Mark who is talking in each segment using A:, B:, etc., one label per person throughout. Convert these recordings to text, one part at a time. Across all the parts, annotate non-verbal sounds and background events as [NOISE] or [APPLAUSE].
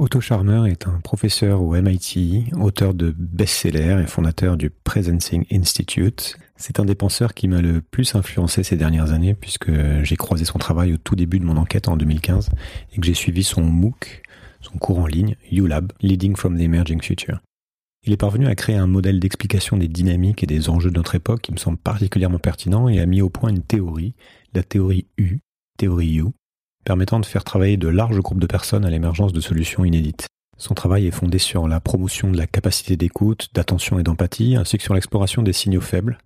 A: Otto Charmer est un professeur au MIT, auteur de best-sellers et fondateur du Presencing Institute. C'est un des penseurs qui m'a le plus influencé ces dernières années puisque j'ai croisé son travail au tout début de mon enquête en 2015 et que j'ai suivi son MOOC, son cours en ligne, ULab, Leading from the Emerging Future. Il est parvenu à créer un modèle d'explication des dynamiques et des enjeux de notre époque qui me semble particulièrement pertinent et a mis au point une théorie, la théorie U, théorie U, permettant de faire travailler de larges groupes de personnes à l'émergence de solutions inédites. Son travail est fondé sur la promotion de la capacité d'écoute, d'attention et d'empathie, ainsi que sur l'exploration des signaux faibles.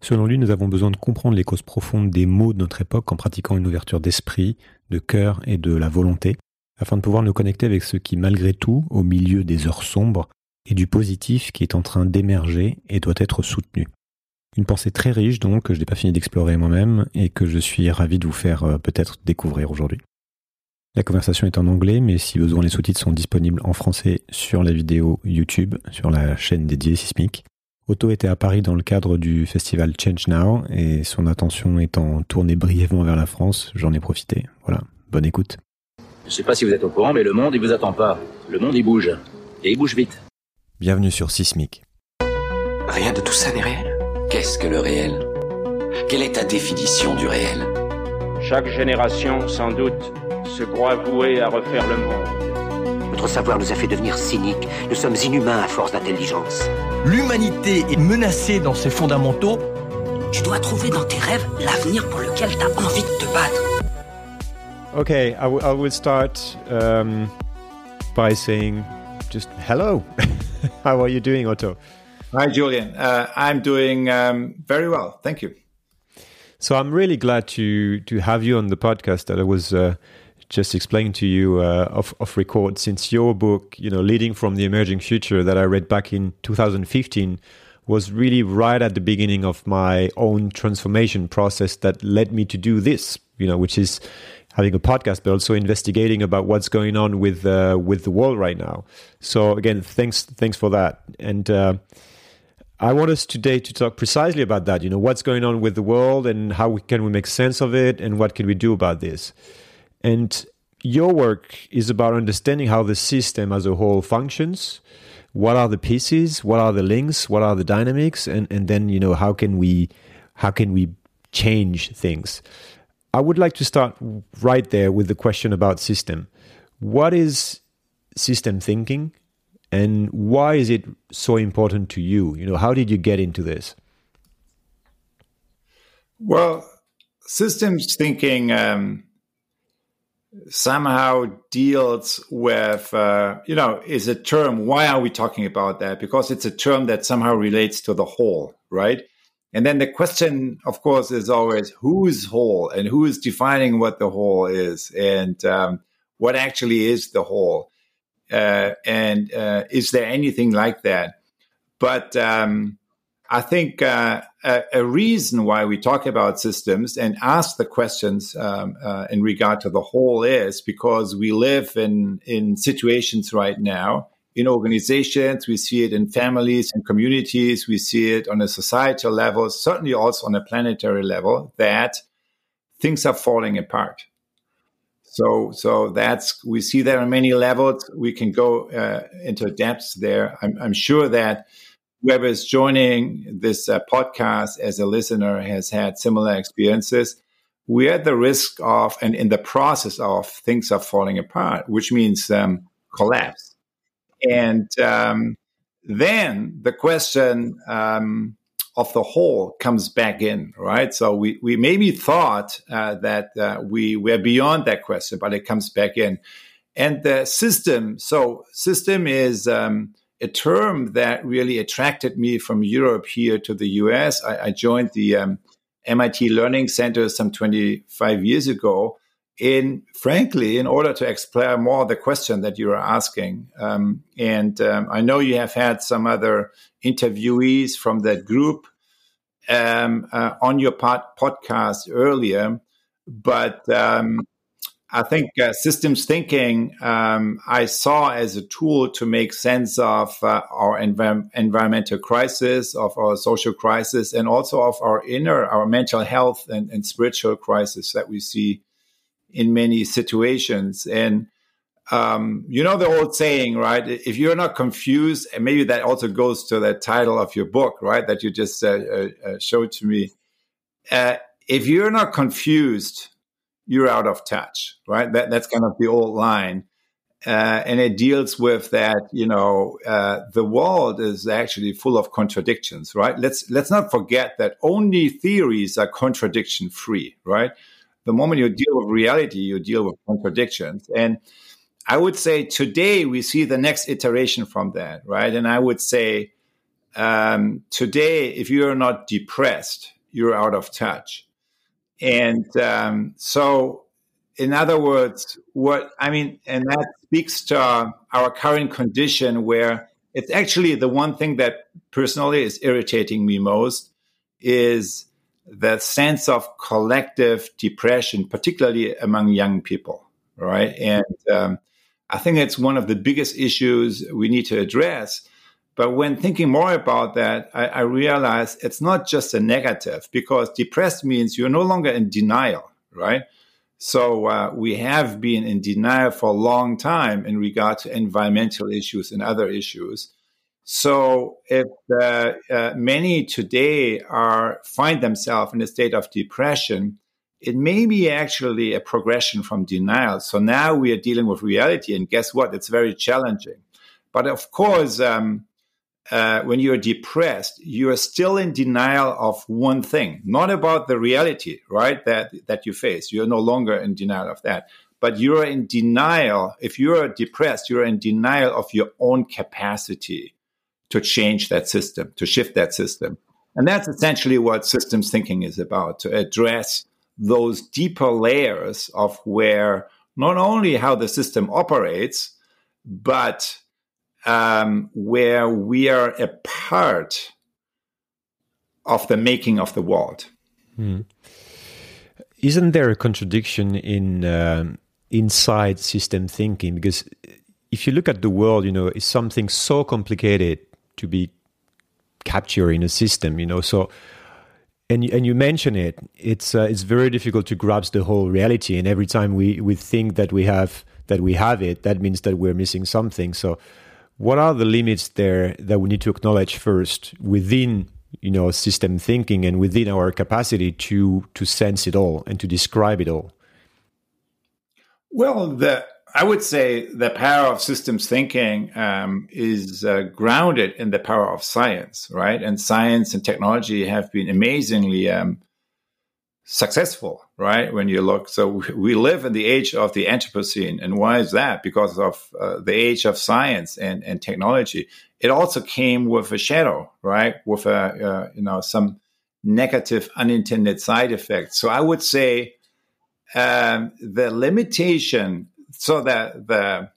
A: Selon lui, nous avons besoin de comprendre les causes profondes des maux de notre époque en pratiquant une ouverture d'esprit, de cœur et de la volonté, afin de pouvoir nous connecter avec ce qui, malgré tout, au milieu des heures sombres, et du positif qui est en train d'émerger et doit être soutenu. Une pensée très riche donc que je n'ai pas fini d'explorer moi-même et que je suis ravi de vous faire euh, peut-être découvrir aujourd'hui. La conversation est en anglais, mais si besoin, les sous-titres sont disponibles en français sur la vidéo YouTube, sur la chaîne dédiée Sismic. Otto était à Paris dans le cadre du festival Change Now et son attention étant tournée brièvement vers la France, j'en ai profité. Voilà, bonne écoute.
B: Je ne sais pas si vous êtes au courant, mais le monde, il vous attend pas. Le monde, il bouge. Et il bouge vite.
A: Bienvenue sur Sismic.
C: Rien de tout ça n'est réel. Qu'est-ce que le réel? Quelle est ta définition du réel?
D: Chaque génération, sans doute, se croit vouée à refaire le monde.
E: Notre savoir nous a fait devenir cyniques. Nous sommes inhumains à force d'intelligence.
F: L'humanité est menacée dans ses fondamentaux.
G: Tu dois trouver dans tes rêves l'avenir pour lequel tu as envie de te battre.
A: Okay, I, I will start um, by saying just hello. [LAUGHS] How are you doing, Otto?
H: Hi, Julian. Uh, I'm doing um, very well. Thank you.
A: So I'm really glad to to have you on the podcast. That I was uh, just explaining to you uh, off off record since your book, you know, leading from the emerging future that I read back in 2015 was really right at the beginning of my own transformation process that led me to do this. You know, which is having a podcast, but also investigating about what's going on with uh, with the world right now. So again, thanks thanks for that. And uh, I want us today to talk precisely about that. You know, what's going on with the world and how we, can we make sense of it and what can we do about this. And your work is about understanding how the system as a whole functions. What are the pieces? What are the links? What are the dynamics? And and then you know how can we how can we change things? I would like to start right there with the question about system. What is system thinking? And why is it so important to you? You know how did you get into this?
H: Well systems thinking um, somehow deals with uh, you know is a term why are we talking about that? Because it's a term that somehow relates to the whole right? And then the question of course is always who is whole? And who is defining what the whole is? And um, what actually is the whole and uh, is there anything like that? But um, I think uh, a, a, reason why we talk about systems and ask the questions um, uh, in regard to the whole is because we live in in situations right now in organizations. We see it in families and communities. We see it on a societal level, certainly also on a planetary level, that things are falling apart. So, so that's we see that on many levels. We can go uh, into depths there. I'm, I'm, sure that whoever is joining this uh, podcast as a listener has had similar experiences. We're at the risk of, and in the process of, things are falling apart, which means um, collapse. And um, then the question um, of the whole comes back in, right? So we, we maybe thought uh, that uh, we were beyond that question, but it comes back in. And the system, so system is um, a term that really attracted me from Europe here to the US. I, I joined the um, MIT Learning Center some 25 years ago in frankly in order to explore more the question that you are asking um, and um, i know you have had some other interviewees from that group um, uh, on your pod- podcast earlier, but um, I think uh, systems thinking um, I saw as a tool to make sense of uh, our env- environmental crisis, of our social crisis, and also of our inner, our mental health and, and spiritual crisis that we see in many situations. And um, you know the old saying, right? If you're not confused, and maybe that also goes to the title of your book, right? That you just uh, uh, uh showed to me. Uh, if you're not confused, you're out of touch, right? That, that's kind of the old line. Uh, and it deals with that, you know, uh, the world is actually full of contradictions, right? Let's, let's not forget that only theories are contradiction free, right? The moment you deal with reality, you deal with contradictions. And I would say today we see the next iteration from that, right? And I would say um, today, if you're not depressed, you're out of touch. And um, so, in other words, what I mean, and that speaks to our current condition where it's actually the one thing that personally is irritating me most is the sense of collective depression, particularly among young people, right? And um, I think it's one of the biggest issues we need to address but when thinking more about that, I, I it's not just a negative because depressed means you're no longer in denial, right? So uh, we have been in denial for a long time in regard to environmental issues and other issues. So if uh, uh, many today are find themselves in a state of depression, it may be actually a progression from denial. So now we are dealing with reality, and guess what? It's very challenging. But of course, um, uh, when you're depressed, you are still in denial of one thing, not about the reality, right? That that you face. You're no longer in denial of that, but you're in denial. If you're depressed, you're in denial of your own capacity to change that system, to shift that system, and that's essentially what systems thinking is about: to address those deeper layers of where not only how the system operates, but um, where we are a part of the making of the world. Hmm.
A: Isn't there a contradiction in um, inside system thinking? Because if you look at the world, you know, it's something so complicated to be captured in a system, you know. So, and and you mention it, it's uh, it's very difficult to grasp the whole reality. And every time we we think that we have that we have it, that means that we're missing something. So, what are the limits there that we need to acknowledge first within you know system thinking and within our capacity to to sense it all and to describe it all
H: well the i would say the power of systems thinking um, is uh, grounded in the power of science right and science and technology have been amazingly um, successful, right? When you look, so we live in the age of the Anthropocene, and why is that? Because of uh, the age of science and, and technology. It also came with a shadow, right? With a uh, you know some negative unintended side effects. So I would say um, the limitation, so that the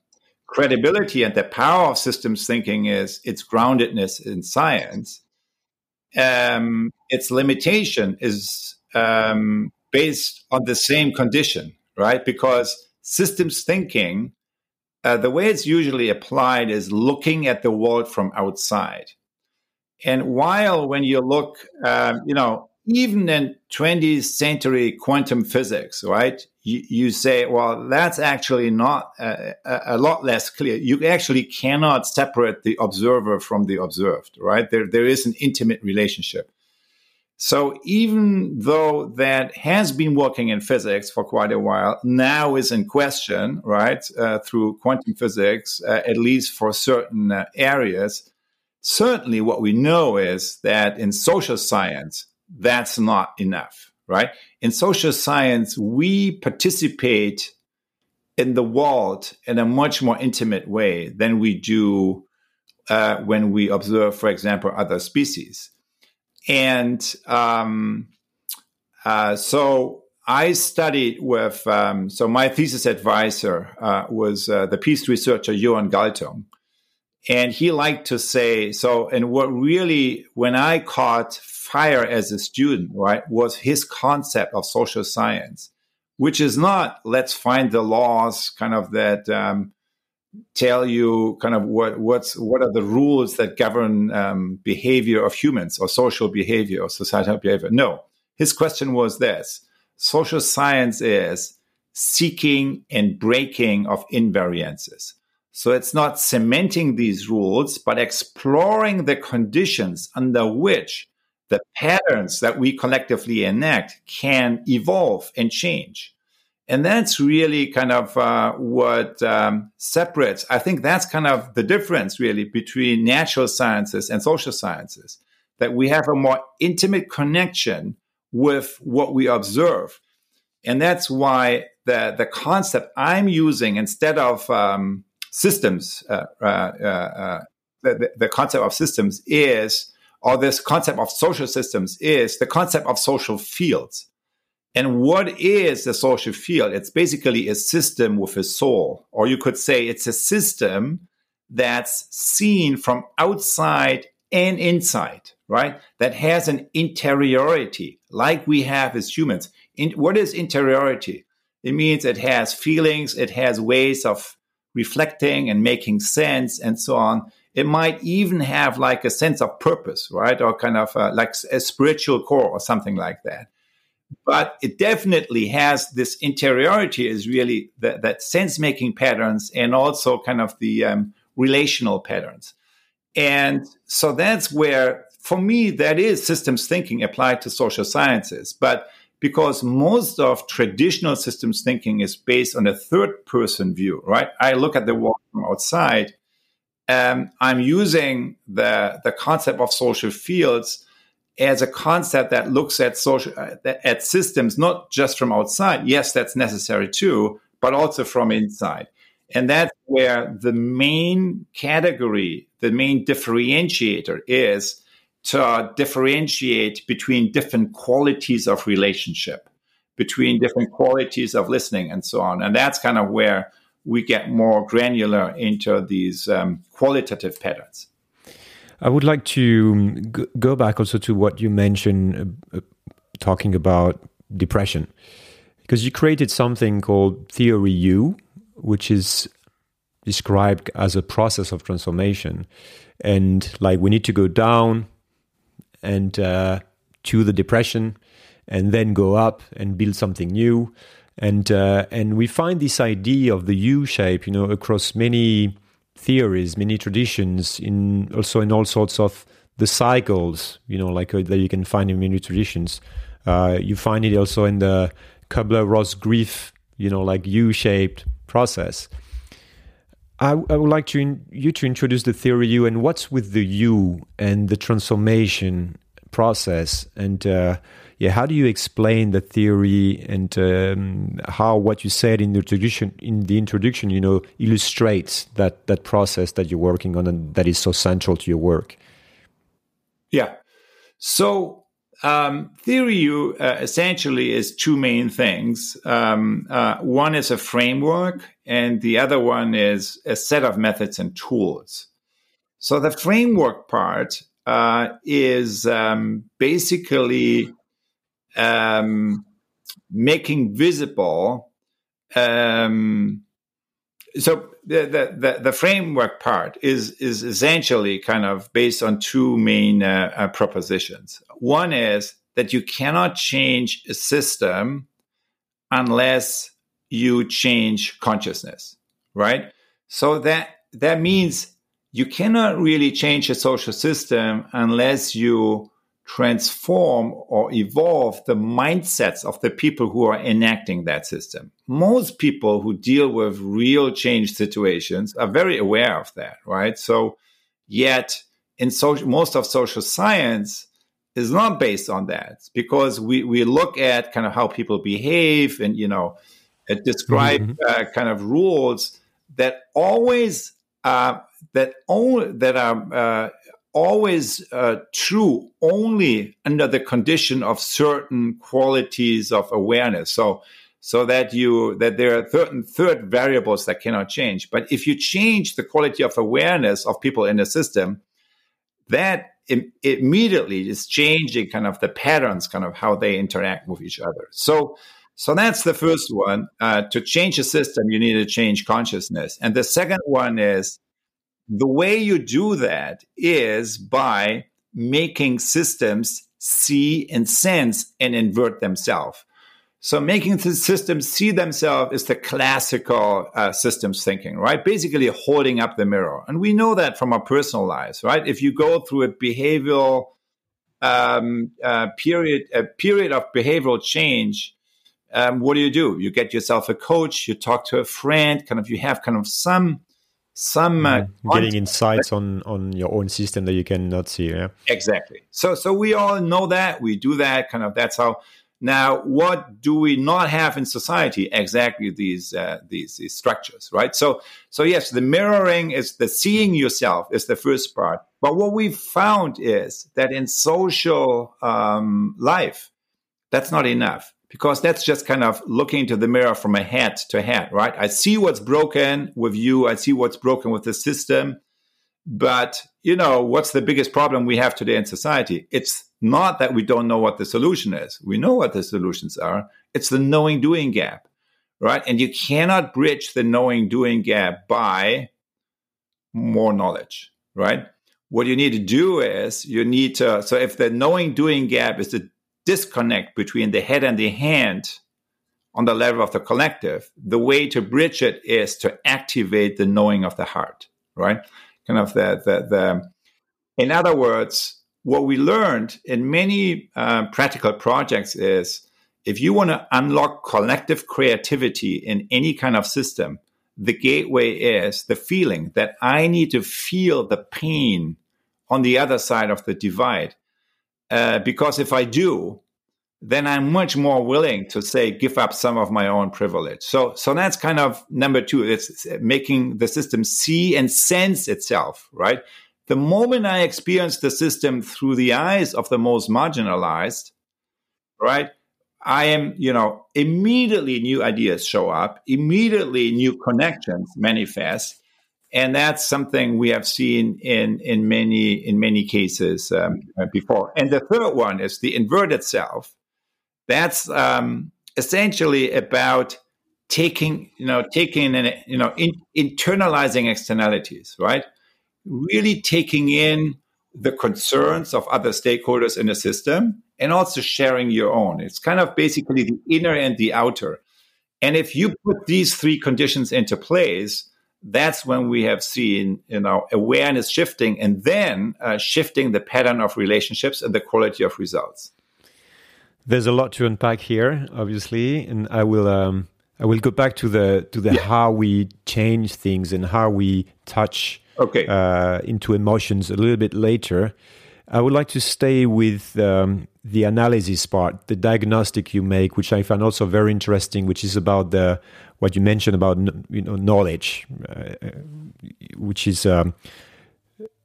H: credibility and the power of systems thinking is its groundedness in science. Um, its limitation is um, based on the same condition, right? Because systems thinking, uh, the way it's usually applied is looking at the world from outside. And while when you look, um, you know, even in 20th century quantum physics, right? You, you say, well, that's actually not a, a, lot less clear. You actually cannot separate the observer from the observed, right? There, there is an intimate relationship. So even though that has been working in physics for quite a while, now is in question, right, uh, through quantum physics, uh, at least for certain uh, areas. Certainly, what we know is that in social science, that's not enough, right? In social science, we participate in the world in a much more intimate way than we do uh, when we observe, for example, other species. And um, uh, so I studied with, um, so my thesis advisor uh, was uh, the peace researcher Johan Galtung. And he liked to say, so, and what really, when I caught fire as a student, right, was his concept of social science, which is not let's find the laws kind of that um, tell you kind of what what's what are the rules that govern um, behavior of humans or social behavior or societal behavior. No, his question was this: social science is seeking and breaking of invariances. So it's not cementing these rules, but exploring the conditions under which the patterns that we collectively enact can evolve and change. And that's really kind of uh, what um, separates, I think that's kind of the difference really between natural sciences and social sciences, that we have a more intimate connection with what we observe. And that's why the, the concept I'm using instead of um, systems, uh, uh, uh, the, the concept of systems is, or this concept of social systems is the concept of social fields. And what is the social field? It's basically a system with a soul, or you could say it's a system that's seen from outside and inside, right? That has an interiority, like we have as humans. In, what is interiority? It means it has feelings, it has ways of reflecting and making sense and so on. It might even have like a sense of purpose, right? Or kind of uh, like a spiritual core or something like that. But it definitely has this interiority is really that sense making patterns and also kind of the um, relational patterns. And so that's where, for me, that is systems thinking applied to social sciences. But because most of traditional systems thinking is based on a third person view, right? I look at the world from outside. and I'm using the, the concept of social fields as a concept that looks at social uh, at systems not just from outside. Yes, that's necessary too, but also from inside. And that's where the main category, the main differentiator is to differentiate between different qualities of relationship, between different qualities of listening, and so on. And that's kind of where we get more granular into these um, qualitative patterns.
A: I would like to um, go back also to what you mentioned, uh, uh, talking about depression, because you created something called Theory U, which is described as a process of transformation. And like we need to go down, and uh, to the depression and then go up and build something new. And uh, and we find this idea of the U shape you know across many theories many traditions in also in all sorts of the cycles you know like uh, that you can find in many traditions. Uh, you find it also in the Kubler-Ross grief you know like U-shaped process I, I would like to you to introduce the theory U and what's with the you and the transformation process and uh, yeah, how do you explain the theory and um, how what you said in the introduction in the introduction you know illustrates that that process that you're working on and that is so central to your work?
H: Yeah, so um, theory uh, essentially is two main things. Um, uh, one is a framework, and the other one is a set of methods and tools. So the framework part uh, is um, basically um, making visible. Um, so the, the, the, framework part is, is essentially kind of based on two main uh, uh, propositions. One is that you cannot change a system unless you change consciousness, right? So that, that means you cannot really change a social system unless you transform or evolve the mindsets of the people who are enacting that system. Most people who deal with real change situations are very aware of that, right? So, yet in social, most of social science is not based on that because we, we look at kind of how people behave and, you know, describe mm-hmm. uh, kind of rules that always uh, that only that are uh, always uh, true only under the condition of certain qualities of awareness. So, so that you that there are certain third variables that cannot change. But if you change the quality of awareness of people in a system, that Im- immediately is changing kind of the patterns, kind of how they interact with each other. So. So that's the first one. Uh, to change a system, you need to change consciousness. And the second one is the way you do that is by making systems see and sense and invert themselves. So making the systems see themselves is the classical uh, systems thinking, right? Basically holding up the mirror. And we know that from our personal lives, right? If you go through a behavioral um, uh, period, a period of behavioral change, um, what do you do? You get yourself a coach, you talk to a friend, kind of, you have kind of some some uh,
A: mm-hmm. getting insights on on your own system that you cannot see yeah
H: exactly so so we all know that we do that kind of that's how now, what do we not have in society? Exactly these, uh, these, these structures, right? So, so yes, the mirroring is the seeing yourself is the first part. But what we've found is that in social um, life, that's not enough because that's just kind of looking into the mirror from a head to head, right? I see what's broken with you. I see what's broken with the system. But, you know, what's the biggest problem we have today in society? It's not that we don't know what the solution is. We know what the solutions are. It's the knowing doing gap, right? And you cannot bridge the knowing doing gap by more knowledge, right? What you need to do is you need to, so if the knowing doing gap is the disconnect between the head and the hand on the level of the collective, the way to bridge it is to activate the knowing of the heart, right? Kind of the, the, the, in other words, what we learned in many uh, practical projects is if you want to unlock collective creativity in any kind of system, the gateway is the feeling that I need to feel the pain on the other side of the divide. Uh, because if I do, then I'm much more willing to say, give up some of my own privilege. So, so that's kind of number two. It's making the system see and sense itself, right? The moment I experience the system through the eyes of the most marginalized, right? I am, you know, immediately new ideas show up, immediately new connections manifest, and that's something we have seen in in many in many cases um, before. And the third one is the inverted self. That's um, essentially about taking, you know, taking and you know, in, internalizing externalities, right? really taking in the concerns of other stakeholders in the system and also sharing your own. It's kind of basically the inner and the outer. And if you put these three conditions into place, that's when we have seen you know awareness shifting and then uh, shifting the pattern of relationships and the quality of results.
A: There's a lot to unpack here, obviously, and I will um, I will go back to the to the yeah. how we change things and how we touch
H: okay.
A: uh, into emotions a little bit later. I would like to stay with um, the analysis part, the diagnostic you make, which I find also very interesting, which is about the what you mentioned about you know knowledge, uh, which is um,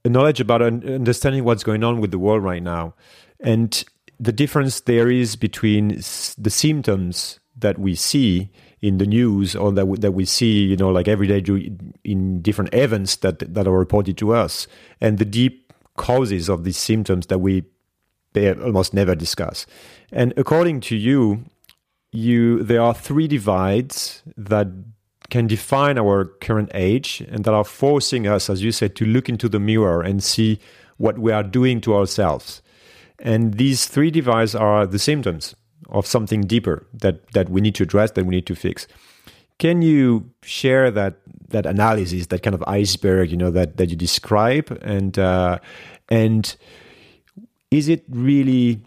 A: knowledge about understanding what's going on with the world right now, and the difference there is between the symptoms that we see in the news or that we, that we see, you know, like every day in different events that that are reported to us, and the deep causes of these symptoms that we almost never discuss. And according to you, you there are three divides that can define our current age and that are forcing us, as you said, to look into the mirror and see what we are doing to ourselves. And these three divides are the symptoms of something deeper that that we need to address that we need to fix can you share that that analysis that kind of iceberg you know that that you describe and uh, and is it really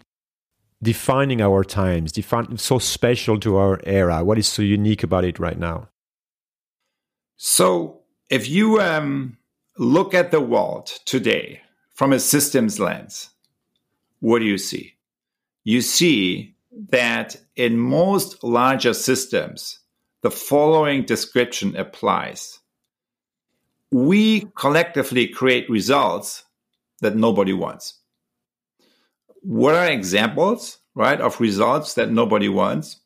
A: defining our times define so special to our era what is so unique about it right now
H: so if you um, look at the world today from a systems lens what do you see you see that in most larger systems, the following description applies. We collectively create results that nobody wants. What are examples, right, of results that nobody wants?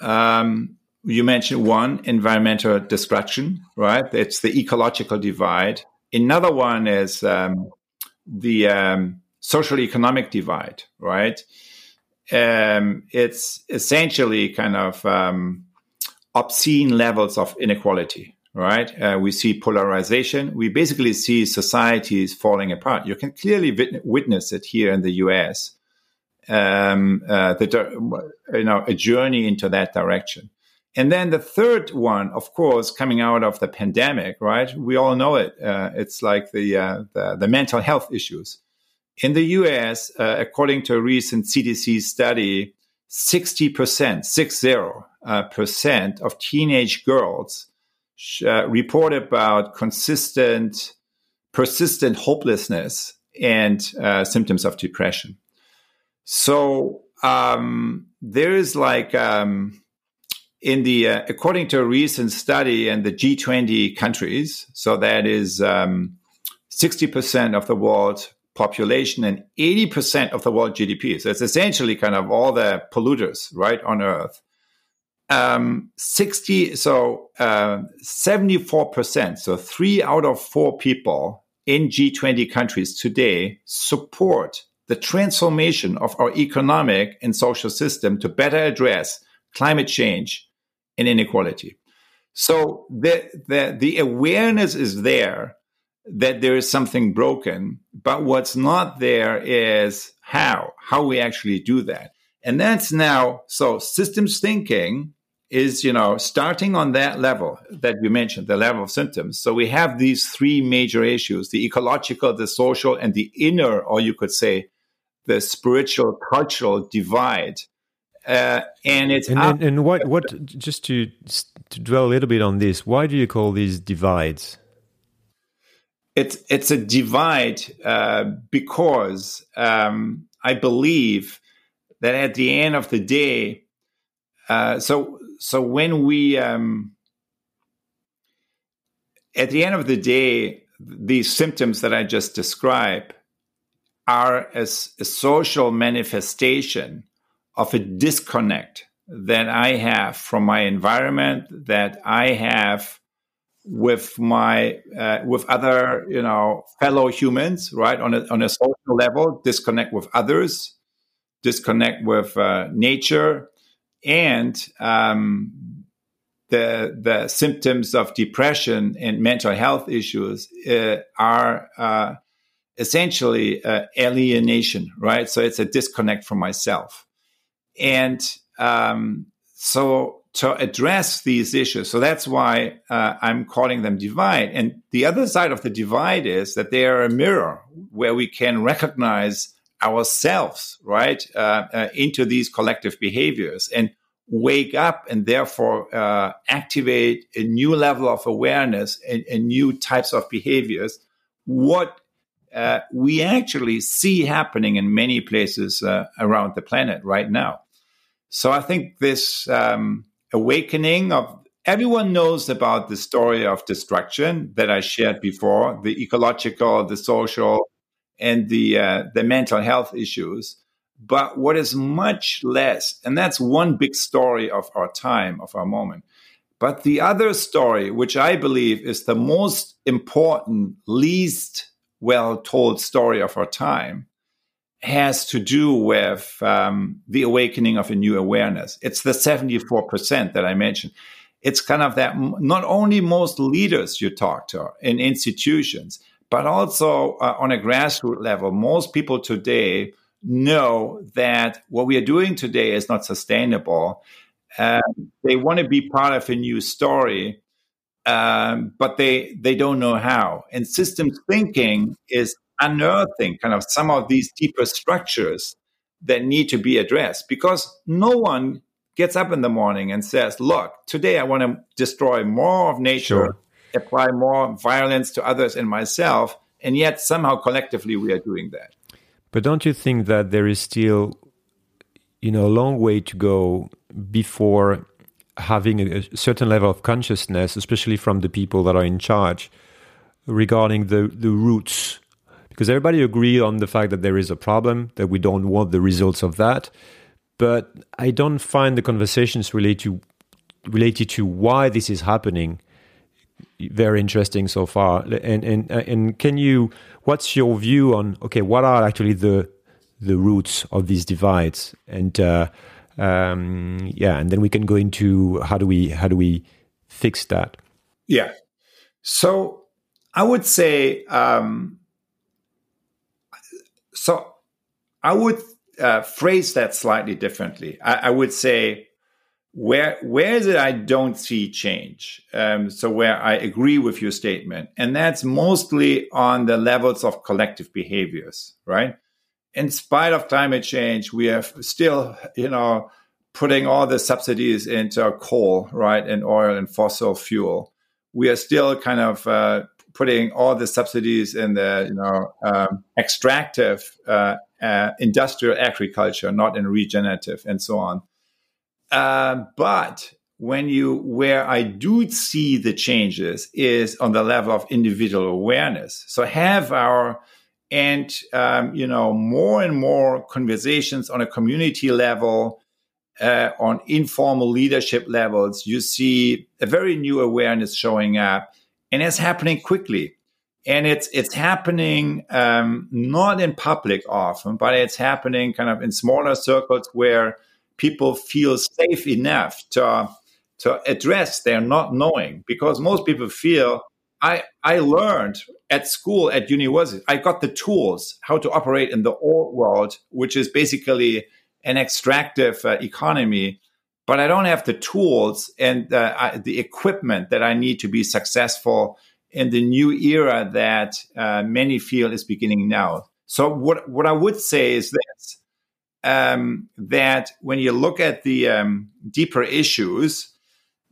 H: Um, you mentioned one, environmental destruction, right? It's the ecological divide. Another one is um, the um, social economic divide, right? um, it's essentially kind of um, obscene levels of inequality, right? Uh, we see polarization. We basically see societies falling apart. You can clearly wit- witness it here in the US. um, uh, the, you know, a journey into that direction. And then the third one, of course, coming out of the pandemic, right? We all know it. Uh, it's like the, uh, the, the mental health issues. In the U.S., uh, according to a recent CDC study, sixty percent, six zero uh, percent of teenage girls uh, report about consistent, persistent hopelessness and uh, symptoms of depression. So um, there is like um, in the uh, according to a recent study in the G20 countries, so that is um, sixty percent of the world population and eighty percent of the world GDP. So it's essentially kind of all the polluters right on Earth. Um, 60 so uh, 74% so three out of four people in G20 countries today support the transformation of our economic and social system to better address climate change and inequality. So the, the, the awareness is there that there is something broken, but what's not there is how, how we actually do that. And that's now, so systems thinking is, you know, starting on that level that you mentioned, the level of symptoms. So we have these three major issues, the ecological, the social, and the inner, or you could say the spiritual cultural divide. Uh, and it's
A: and, and, and, what what just to to dwell a little bit on this why do you call these divides
H: it's it's a divide uh, because um, I believe that at the end of the day, uh, so so when we um, at the end of the day, these symptoms that I just described are as a social manifestation of a disconnect that I have from my environment, that I have with my uh, with other you know fellow humans, right? On a on a social level, disconnect with others, disconnect with uh, nature, and um, the the symptoms of depression and mental health issues uh, are uh, essentially uh, alienation, right? So it's a disconnect from myself, and um, so to address these issues. So that's why uh, I'm calling them divide. And the other side of the divide is that they are a mirror where we can recognize ourselves, right, uh, uh, into these collective behaviors and wake up and therefore uh, activate a new level of awareness and, and new types of behaviors. What uh, we actually see happening in many places uh, around the planet right now. So I think this um, awakening of everyone knows about the story of destruction that I shared before, the ecological, the social, and the uh, the mental health issues. But what is much less, and that's one big story of our time, of our moment. But the other story, which I believe is the most important, least well told story of our time, has to do with um, the awakening of a new awareness. It's the 74% that I mentioned. It's kind of that not only most leaders you talk to in institutions, but also uh, on a grassroots level, most people today know that what we are doing today is not sustainable. Um, they want to be part of a new story, um, but they they don't know how. And systems thinking is unearthing kind of some of these deeper structures that need to be addressed because no one gets up in the morning and says, Look, today I want to destroy more of nature, sure. Apply more violence to others and myself. And yet somehow collectively we are doing that.
A: But don't you think that there is still, you know, a long way to go before having a certain level of consciousness, especially from the people that are in charge, regarding the, the roots because everybody agreed on the fact that there is a problem, that we don't want the results of that. But I don't find the conversations related to, related to why this is happening very interesting so far. And and and can you? What's your view on? Okay, what are actually the the roots of these divides? And uh, um, yeah, and then we can go into how do we how do we fix that?
H: Yeah. So I would say um, so I would uh, phrase that slightly differently. I, I, would say where where is it I don't see change. Um, so where I agree with your statement, and that's mostly on the levels of collective behaviors, right? In spite of climate change, we are still, you know, putting all the subsidies into coal, right, and oil and fossil fuel. We are still kind of uh, putting all the subsidies in the, you know, um, extractive uh, uh, industrial agriculture, not in regenerative, and so on. Uh, but when you, where I do see the changes is on the level of individual awareness. So have our, and, um, you know, more and more conversations on a community level, uh, on informal leadership levels, you see a very new awareness showing up, and it's happening quickly. And it's it's happening um, not in public often, but it's happening kind of in smaller circles where people feel safe enough to to address their not knowing because most people feel I I learned at school at university I got the tools how to operate in the old world which is basically an extractive uh, economy but I don't have the tools and uh, I, the equipment that I need to be successful in the new era that uh, many feel is beginning now. So what what I would say is this: um, that when you look at the um, deeper issues,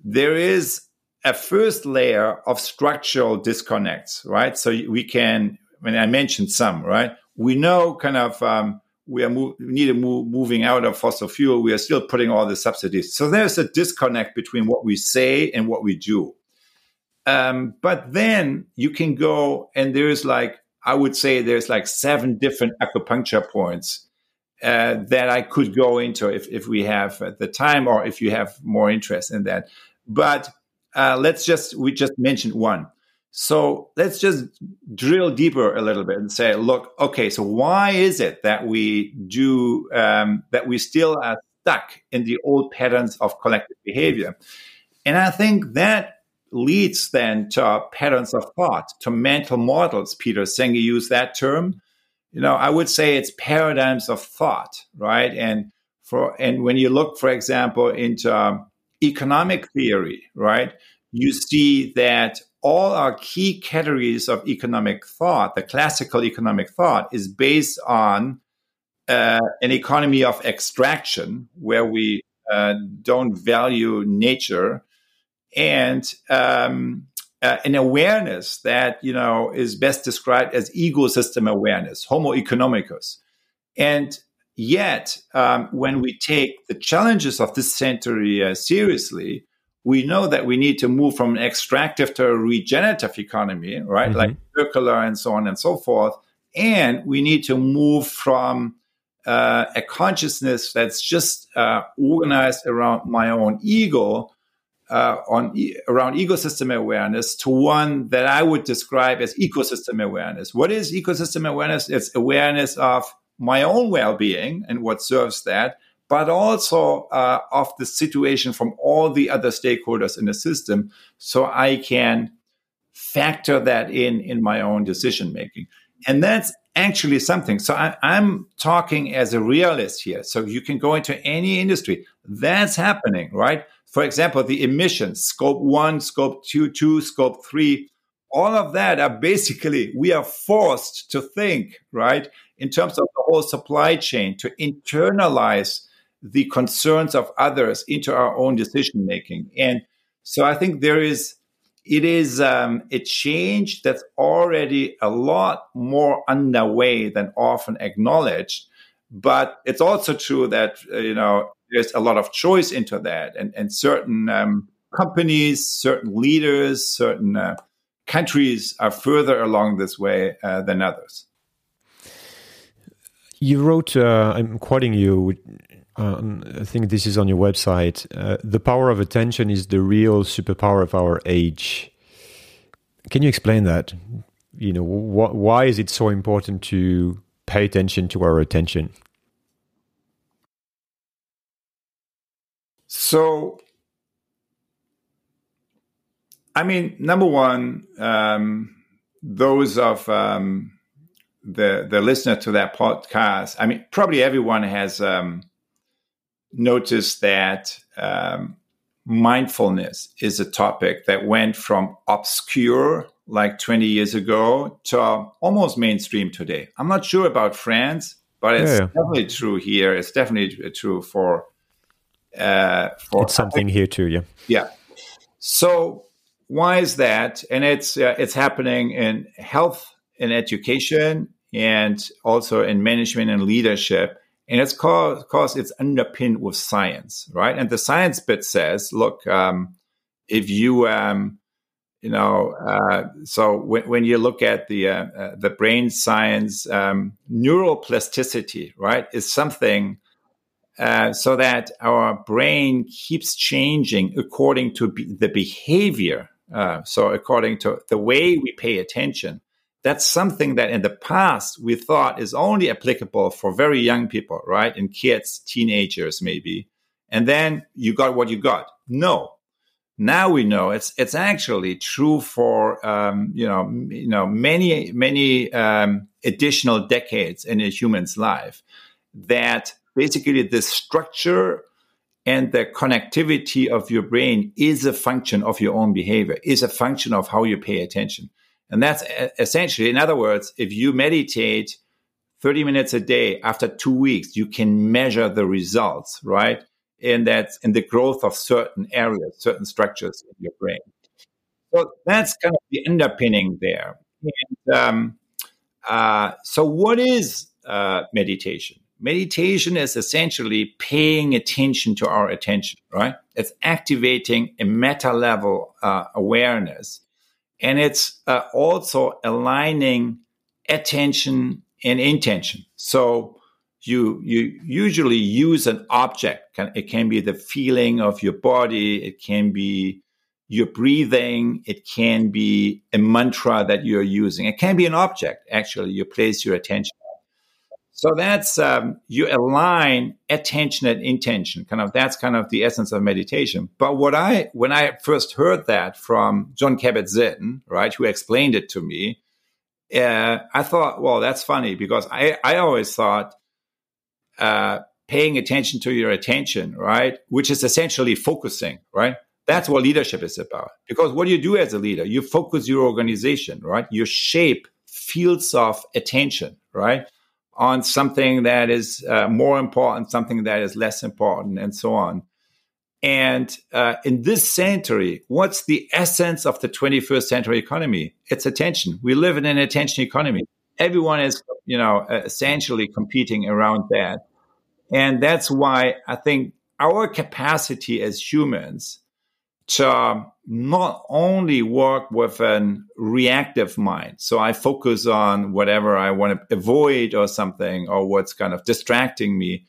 H: there is a first layer of structural disconnects, right? So we can, when I mentioned some, right? We know kind of um, we are mo- we need to move moving out of fossil fuel. We are still putting all the subsidies. So there's a disconnect between what we say and what we do. Um, but then you can go and there's like I would say there's like seven different acupuncture points uh, that I could go into if, if we have the time or if you have more interest in that. But uh, let's just, we just mentioned one. So let's just drill deeper a little bit and say, look, okay, so why is it that we do, um, that we still are stuck in the old patterns of collective behavior? And I think that leads then to patterns of thought, to mental models. Peter Senge used that term you know, I would say it's paradigms of thought, right? And for and when you look, for example, into um, economic theory, right, you see that all our key categories of economic thought, the classical economic thought, is based on uh, an economy of extraction, where we uh, don't value nature, and um, uh, an awareness that you know is best described as ego-system awareness, Homo economicus, and yet um, when we take the challenges of this century uh, seriously, we know that we need to move from an extractive to a regenerative economy, right, mm-hmm. like circular and so on and so forth, and we need to move from uh, a consciousness that's just uh, organized around my own ego uh, on e- around ego-system awareness to one that I would describe as ecosystem awareness. What is ecosystem awareness? It's awareness of my own well-being and what serves that, but also uh, of the situation from all the other stakeholders in the system, so I can factor that in in my own decision making. And that's actually something. So I, I'm talking as a realist here. So you can go into any industry. That's happening, right? For example, the emissions, scope one, scope two, two, scope three, all of that are basically, we are forced to think, right, in terms of the whole supply chain, to internalize the concerns of others into our own decision making. And so I think there is, it is um, a change that's already a lot more underway than often acknowledged. But it's also true that, uh, you know, there's a lot of choice into that, and and certain um, companies, certain leaders, certain uh, countries are further along this way uh, than others.
A: You wrote, uh, I'm quoting you. Um, I think this is on your website. Uh, the power of attention is the real superpower of our age. Can you explain that? You know, wh why is it so important to pay attention to our attention?
H: So, I mean, number one, um, those of um, the the listener to that podcast, I mean, probably everyone has um, noticed that um, mindfulness is a topic that went from obscure like 20 years ago to almost mainstream today. I'm not sure about France, but it's yeah, yeah. definitely true here. It's definitely true for
A: uh, for it's something here too. Yeah,
H: yeah. So why is that? And it's uh, it's happening in health and education, and also in management and leadership. And it's because it's underpinned with science, right? And the science bit says, look, um, if you um, you know, uh, so when, when, you look at the uh, uh, the brain science, um, neuroplasticity, right, is something uh, so that our brain keeps changing according to be the behavior. Uh, so according to the way we pay attention, that's something that in the past we thought is only applicable for very young people, right, and kids, teenagers, maybe. And then you got what you got. No, now we know it's it's actually true for um, you know you know many many um, additional decades in a human's life that basically the structure and the connectivity of your brain is a function of your own behavior is a function of how you pay attention and that's essentially in other words if you meditate 30 minutes a day after two weeks you can measure the results right And that's in the growth of certain areas, certain structures in your brain. So that's kind of the underpinning there. And um, uh, so, what is uh, meditation? Meditation is essentially paying attention to our attention, right? It's activating a meta level uh, awareness. And it's uh, also aligning attention and intention. So, you you usually use an object. It can be the feeling of your body. It can be your breathing. It can be a mantra that you're using. It can be an object. Actually, you place your attention. So that's um, you align attention and intention. Kind of that's kind of the essence of meditation. But what I when I first heard that from Jon Kabat-Zinn, right, who explained it to me, uh, I thought, well, that's funny because I I always thought uh, paying attention to your attention, right? Which is essentially focusing, right? That's what leadership is about. Because what do you do as a leader? You focus your organization, right? You shape fields of attention, right? On something that is uh, more important, something that is less important, and so on. And uh, in this century, what's the essence of the 21st century economy? It's attention. We live in an attention economy. Everyone is, you know, essentially competing around that. And that's why I think our capacity as humans to not only work with an reactive mind. So I focus on whatever I want to avoid or something or what's kind of distracting me.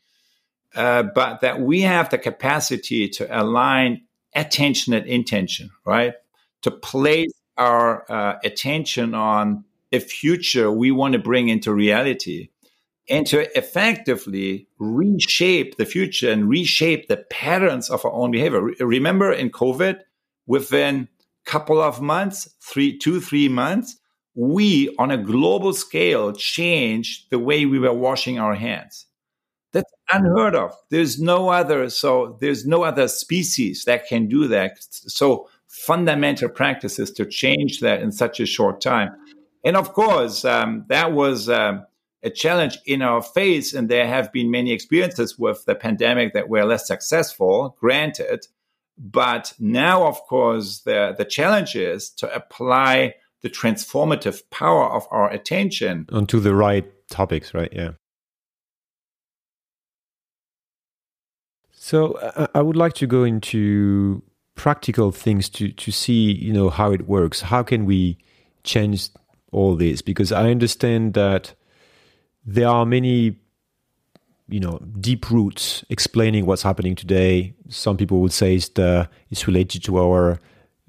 H: Uh, but that we have the capacity to align attention and intention, right? To place our uh, attention on a future we want to bring into reality and to effectively reshape the future and reshape the patterns of our own behavior. Remember in COVID, within a couple of months, three, two, three months, we on a global scale changed the way we were washing our hands. That's unheard of. There's no other, so there's no other species that can do that. So fundamental practices to change that in such a short time. And of course, um, that was um, a challenge in our face. And there have been many experiences with the pandemic that were less successful, granted. But now, of course, the, the challenge is to apply the transformative power of our attention
A: onto the right topics, right? Yeah. So I would like to go into practical things to to see, you know, how it works. How can we change all this? Because I understand that there are many you know deep roots explaining what's happening today. Some people would say it's, the, it's related to our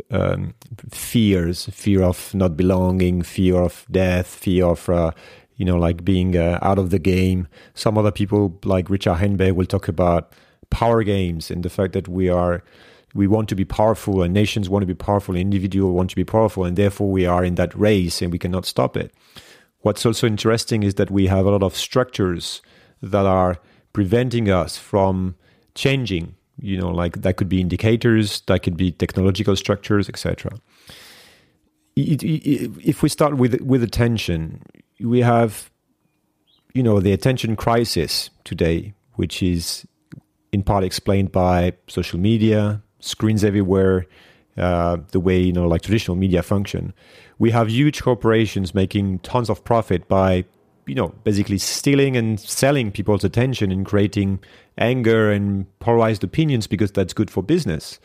A: um, fears fear of not belonging fear of death fear of uh, you know like being uh, out of the game. Some other people like Richard Heinberg will talk about power games and the fact that we are we want to be powerful and nations want to be powerful individuals want to be powerful and therefore we are in that race and we cannot stop it what's also interesting is that we have a lot of structures that are preventing us from changing. You know, like that could be indicators, that could be technological structures, etc. If we start with with attention, we have, you know, the attention crisis today, which is in part explained by social media, screens everywhere, uh, the way you know like traditional media function. We have huge corporations making tons of profit by you know basically stealing and selling people's attention and creating anger and polarized opinions because that's good for business.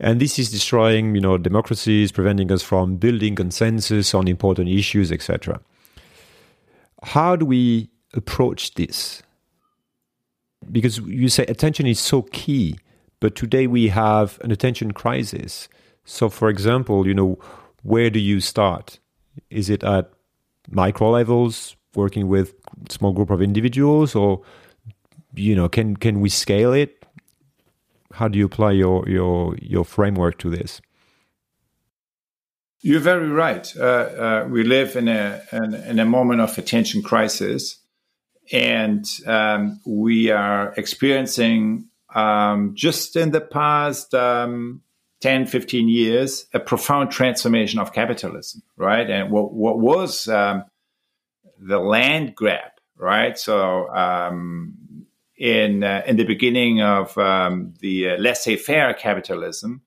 A: And this is destroying, you know, democracies, preventing us from building consensus on important issues, etc. How do we approach this? Because you say attention is so key, but today we have an attention crisis. So, for example, you know, where do you start? Is it at micro levels, working with small group of individuals, or you know, can can we scale it? How do you apply your your your framework to this?
H: You're very right. Uh, uh, we live in a in, in, a moment of attention crisis, and um, we are experiencing um, just in the past um, 10, 15 years a profound transformation of capitalism, right? And what what was um, the land grab, right? So um, in uh, in the beginning of um, the uh, laissez-faire capitalism,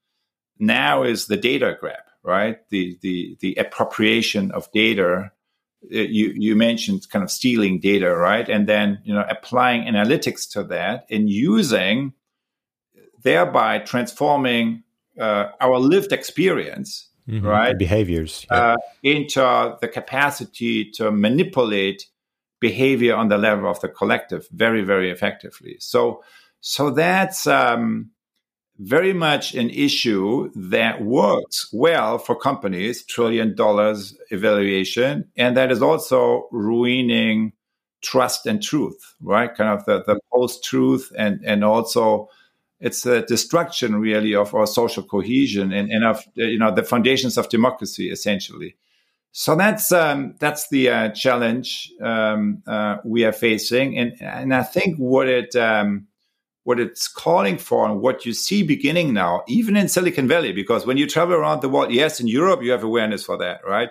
H: now is the data grab, right? The the the appropriation of data. Uh, you you mentioned kind of stealing data, right? And then you know applying analytics to that and using, thereby transforming uh, our lived experience, mm-hmm. right?
A: Behaviors
H: yeah. uh, into the capacity to manipulate behavior on the level of the collective very, very effectively. So, so that's um, very much an issue that works well for companies, trillion dollars evaluation, and that is also ruining trust and truth, right? Kind of the, the post truth and, and also it's a destruction really of our social cohesion and, and of you know the foundations of democracy essentially. So that's um, that's the uh, challenge um, uh, we are facing, and and I think what it um, what it's calling for and what you see beginning now, even in Silicon Valley, because when you travel around the world, yes, in Europe you have awareness for that, right?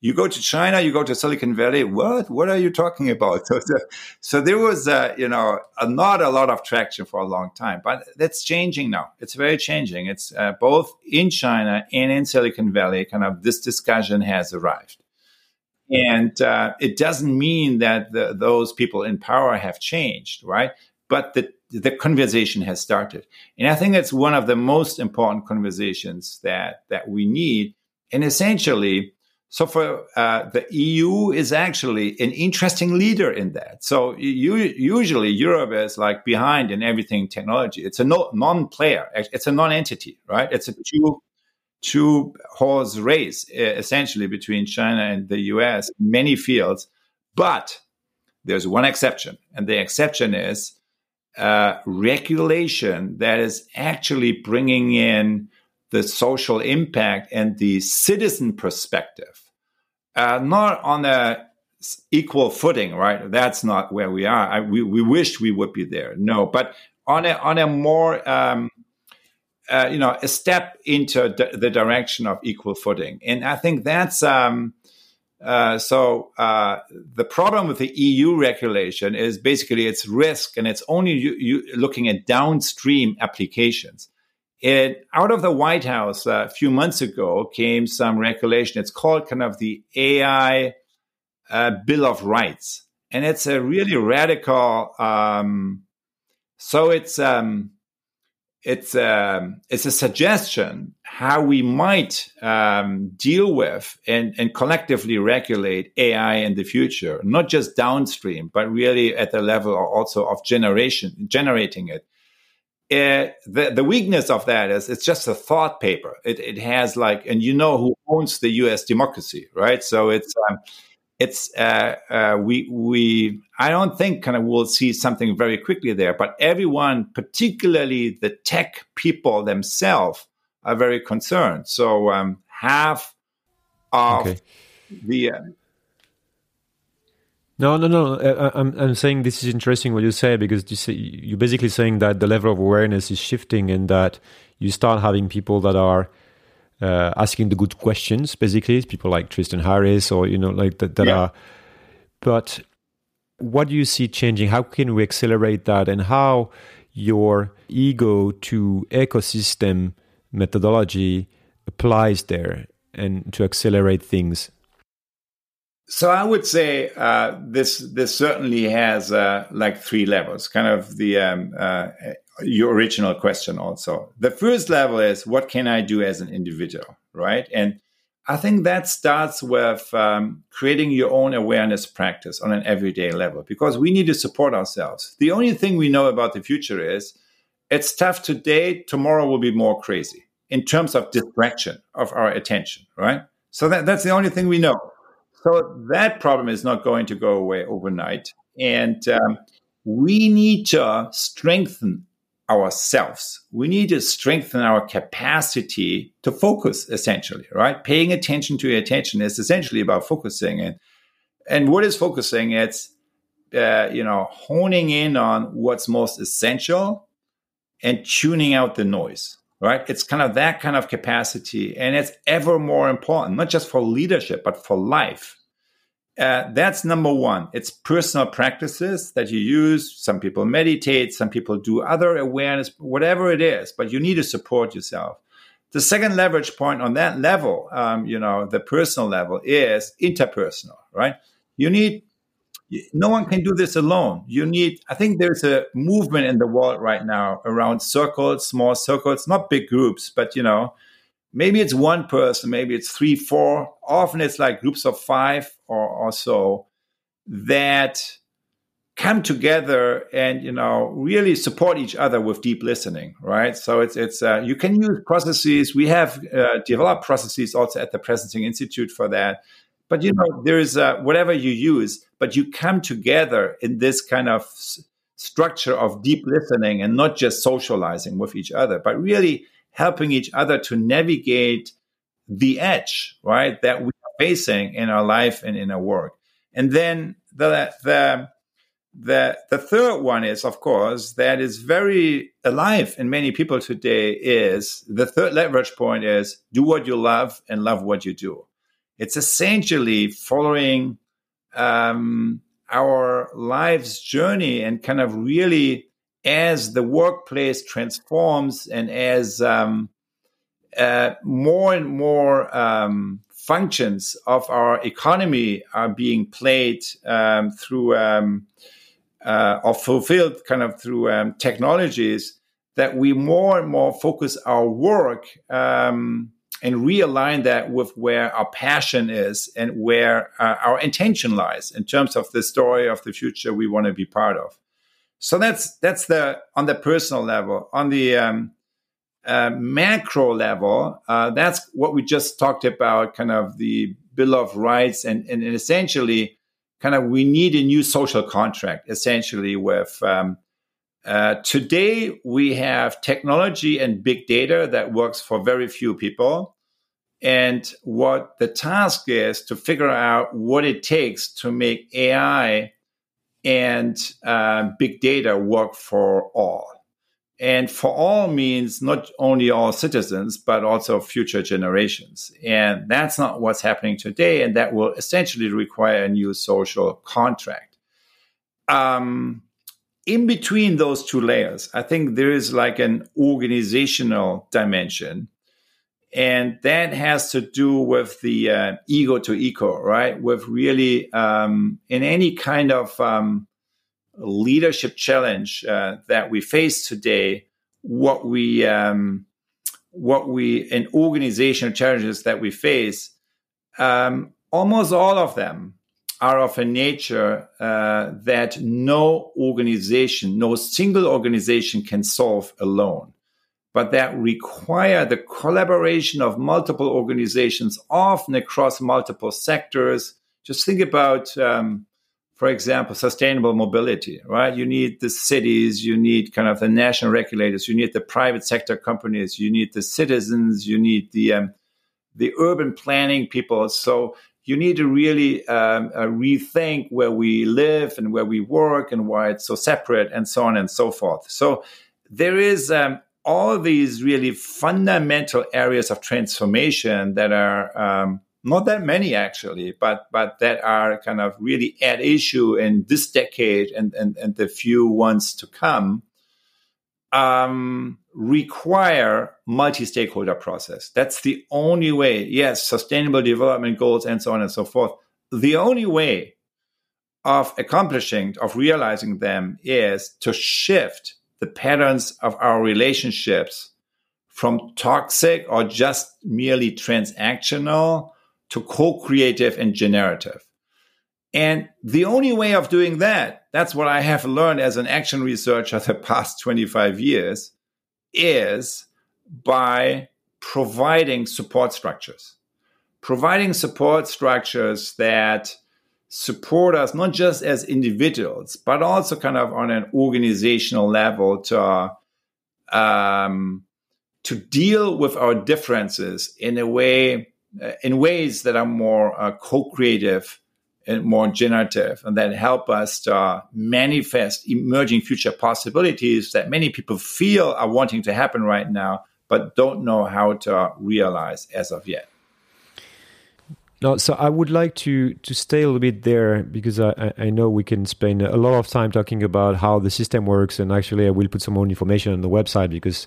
H: You go to China, you go to Silicon Valley. What? What are you talking about? [LAUGHS] So, so there was, uh, you know, a, not a lot of traction for a long time, but that's changing now. It's very changing. It's uh, both in China and in Silicon Valley. Kind of this discussion has arrived, and uh, it doesn't mean that the, those people in power have changed, right? But the the conversation has started, and I think it's one of the most important conversations that that we need. And essentially, so for uh, the EU is actually an interesting leader in that. So you, usually Europe is like behind in everything technology. It's a no, non-player. It's a non-entity, right? It's a two two horse race essentially between China and the US in many fields. But there's one exception, and the exception is uh, regulation that is actually bringing in the social impact and the citizen perspective, uh, not on a equal footing, right? That's not where we are. I, we, we wish we would be there. No, but on a on a more um, uh, you know a step into d- the direction of equal footing, and I think that's. Um, uh, so uh, the problem with the EU regulation is basically its risk, and it's only you, you looking at downstream applications. It, out of the White House uh, a few months ago came some regulation. It's called kind of the AI uh, Bill of Rights, and it's a really radical. Um, so it's um, it's um, it's a suggestion how we might um, deal with and, and collectively regulate AI in the future, not just downstream, but really at the level also of generation generating it uh, the the weakness of that is it's just a thought paper. It it has like, and you know who owns the U.S. democracy, right? So it's um, it's uh, uh, we we I don't think kind of we'll see something very quickly there, but everyone, particularly the tech people themselves, are very concerned. So um, half of
A: okay.
H: the uh,
A: No, no, no. I, I'm I'm saying this is interesting what you say because you say, you're basically saying that the level of awareness is shifting and that you start having people that are uh, asking the good questions. Basically, people like Tristan Harris or you know like that, that yeah. are. But what do you see changing? How can we accelerate that, and how your ego to ecosystem methodology applies there and to accelerate things?
H: So I would say uh, this this certainly has uh, like three levels. Kind of the um, uh, your original question also. The first level is what can I do as an individual, right? And I think that starts with um, creating your own awareness practice on an everyday level because we need to support ourselves. The only thing we know about the future is it's tough today, tomorrow will be more crazy in terms of distraction of our attention, right? So that, that's the only thing we know. So that problem is not going to go away overnight. And um, we need to strengthen ourselves. We need to strengthen our capacity to focus, essentially, right? Paying attention to your attention is essentially about focusing. And, and what is focusing? It's, uh, you know, honing in on what's most essential and tuning out the noise right? It's kind of that kind of capacity. And it's ever more important, not just for leadership, but for life. Uh, that's number one. It's personal practices that you use. Some people meditate, some people do other awareness, whatever it is, but you need to support yourself. The second leverage point on that level, um, you know, the personal level is interpersonal, right? You need no one can do this alone. You need, I think there's a movement in the world right now around circles, small circles, not big groups, but you know, maybe it's one person, maybe it's three, four. Often it's like groups of five or, or so that come together and you know really support each other with deep listening right? So it's it's uh, you can use processes. We have uh, developed processes also at the presencing institute for that. But you know, there is uh, whatever you use, but you come together in this kind of s- structure of deep listening and not just socializing with each other, but really helping each other to navigate the edge, right, that we facing in our life and in our work. And then the the the the third one is, of course, that is very alive in many people today. Is the third leverage point is do what you love and love what you do. It's essentially following um, our life's journey and kind of really as the workplace transforms and as um, uh, more and more um, functions of our economy are being played um, through um, uh, or fulfilled kind of through um, technologies that we more and more focus our work um, and realign that with where our passion is and where uh, our intention lies in terms of the story of the future we want to be part of. So that's that's the on the personal level. On the um, uh, macro level, uh, that's what we just talked about, kind of the Bill of Rights, and, and, and essentially, kind of we need a new social contract, essentially with. Um, uh, today, we have technology and big data that works for very few people. And what the task is to figure out what it takes to make AI and uh, big data work for all. And for all means not only all citizens, but also future generations. And that's not what's happening today. And that will essentially require a new social contract. Um, in between those two layers, I think there is like an organizational dimension and that has to do with the uh, ego to eco, right? With really um, in any kind of um, leadership challenge uh, that we face today, what we um, what we in organizational challenges that we face, um, almost all of them are of a nature uh, that no organization, no single organization can solve alone but that require the collaboration of multiple organizations, often across multiple sectors. Just think about, um, for example, sustainable mobility, right? You need the cities, you need kind of the national regulators, you need the private sector companies, you need the citizens, you need the um, the urban planning people. So you need to really um, uh, rethink where we live and where we work and why it's so separate and so on and so forth. So there is um, all these really fundamental areas of transformation that are um, not that many actually, but but that are kind of really at issue in this decade and and, and the few ones to come. Um, require multi-stakeholder process. That's the only way. Yes, sustainable development goals and so on and so forth. The only way of accomplishing, of realizing them is to shift the patterns of our relationships from toxic or just merely transactional to co-creative and generative. And the only way of doing that, that's what I have learned as an action researcher the past 25 years, is by providing support structures. Providing support structures that support us not just as individuals, but also kind of on an organizational level to um, to deal with our differences in a way in ways that are more uh, co-creative and more generative and that help us to manifest emerging future possibilities that many people feel are wanting to happen right now but don't know how to realize as of yet.
A: No, so I would like to to stay a little bit there because I, I know we can spend a lot of time talking about how the system works, and actually I will put some more information on the website because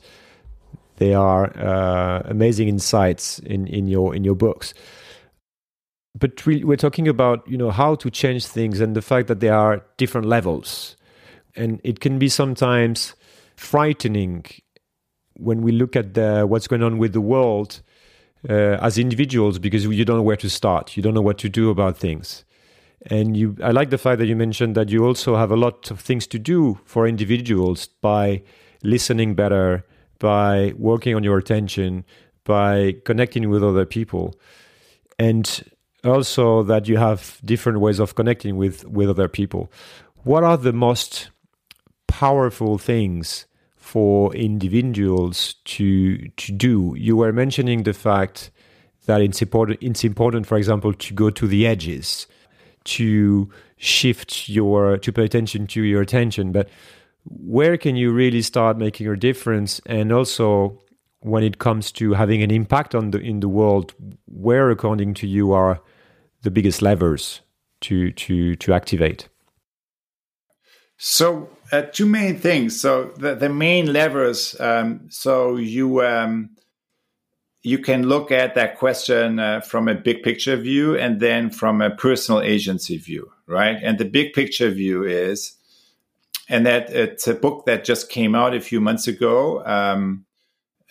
A: they are uh, amazing insights in, in your in your books. But we, we're talking about you know how to change things and the fact that there are different levels, and it can be sometimes frightening when we look at the, what's going on with the world uh, as individuals because you don't know where to start, you don't know what to do about things. And you, I like the fact that you mentioned that you also have a lot of things to do for individuals by listening better, by working on your attention, by connecting with other people, and also that you have different ways of connecting with with other people. What are the most powerful things for individuals to to do? You were mentioning the fact that it's important. It's important, for example, to go to the edges, to shift your to pay attention to your attention, but where can you really start making a difference? And also when it comes to having an impact on the in the world where according to you are the biggest levers to to to activate?
H: So uh, two main things. So the, the main levers um, so you um, you can look at that question uh, from a big picture view and then from a personal agency view right? And the big picture view is and that it's a book that just came out a few months ago. Um,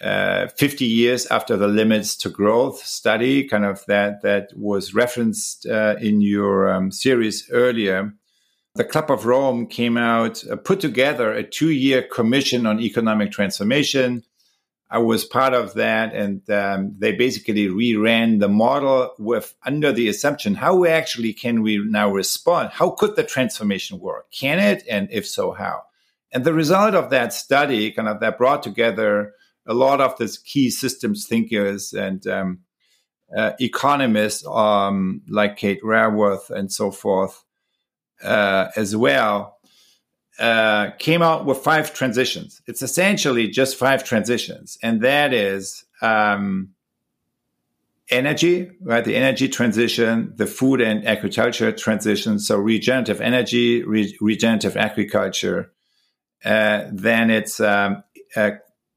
H: uh, 50 years after the limits to growth study, kind of that that was referenced uh, in your um, series earlier. The Club of Rome came out, uh, put together a two-year commission on economic transformation I was part of that, and um, they basically reran the model with under the assumption how actually can we now respond? How could the transformation work? Can it, and if so, how? And the result of that study, kind of that brought together a lot of these key systems thinkers and um, uh, economists um, like Kate Raworth and so forth uh, as well uh, came out with five transitions. It's essentially just five transitions, and that is um, energy, right? The energy transition, the food and agriculture transition. So regenerative energy, re- regenerative agriculture. Uh, then it's um, uh,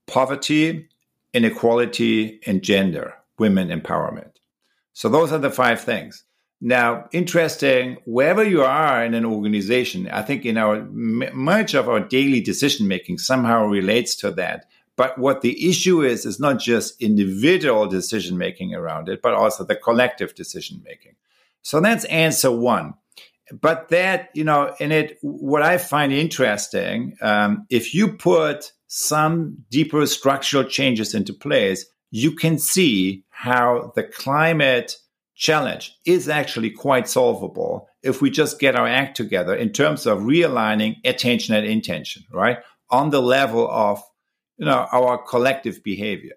H: poverty, inequality, and gender, women empowerment. So those are the five things. Now, interesting, wherever you are in an organization, I think in our much of our daily decision making somehow relates to that. But what the issue is, is not just individual decision making around it, but also the collective decision making. So that's answer one. But that, you know, in it, what I find interesting, um, if you put some deeper structural changes into place, you can see how the climate challenge is actually quite solvable if we just get our act together in terms of realigning attention and intention, right? On the level of, you know, our collective behavior.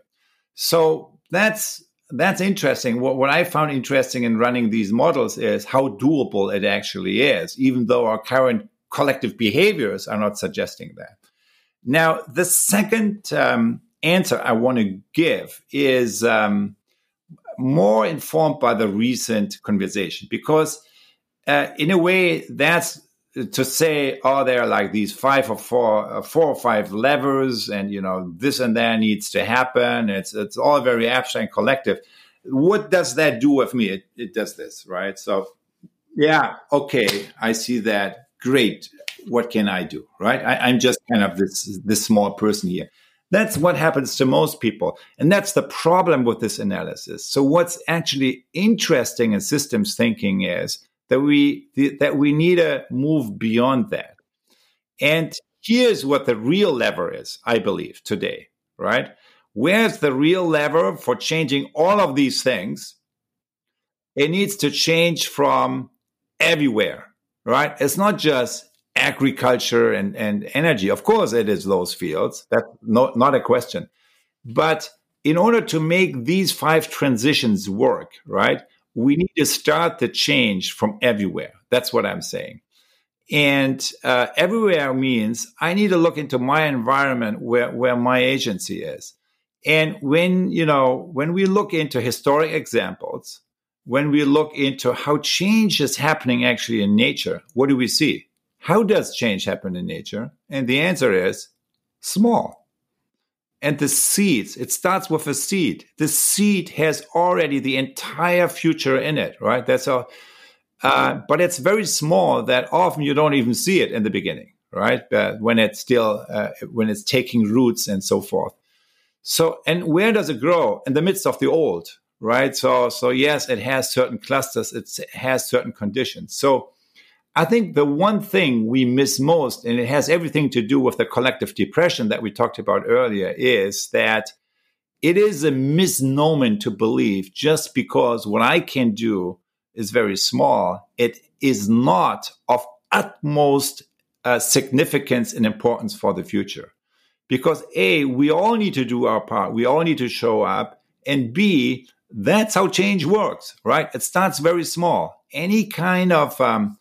H: So that's that's interesting. What, what I found interesting in running these models is how doable it actually is, even though our current collective behaviors are not suggesting that. Now, the second um, answer I want to give is um, more informed by the recent conversation because, uh, in a way, that's to say, oh, there are like these five or four, uh, four or five levers, and you know this and that needs to happen. It's it's all very abstract and collective. What does that do with me? It, it does this, right? So, yeah, okay, I see that. Great. What can I do, right? I, I'm just kind of this this small person here. That's what happens to most people. And that's the problem with this analysis. So what's actually interesting in systems thinking is that we that we need to move beyond that. And here's what the real lever is, I believe, today, right? Where's the real lever for changing all of these things? It needs to change from everywhere, right? It's not just agriculture and, and energy. Of course, it is those fields. That's not, not a question. But in order to make these five transitions work, right, we need to start the change from everywhere. That's what I'm saying. And uh, everywhere means I need to look into my environment where, where my agency is. And when, you know, when we look into historic examples, when we look into how change is happening actually in nature, what do we see? How does change happen in nature? And the answer is small. And the seeds it starts with a seed. The seed has already the entire future in it right? That's all. Uh, but it's very small that often you don't even see it in the beginning right? But when it's still uh, when it's taking roots and so forth. So and where does it grow? In the midst of the old right? So so yes it has certain clusters. It has certain conditions. So I think the one thing we miss most, and it has everything to do with the collective depression that we talked about earlier, is that it is a misnomer to believe just because what I can do is very small, it is not of utmost uh, significance and importance for the future. Because A, we all need to do our part, we all need to show up, and B, that's how change works, right? It starts very small. Any kind of um,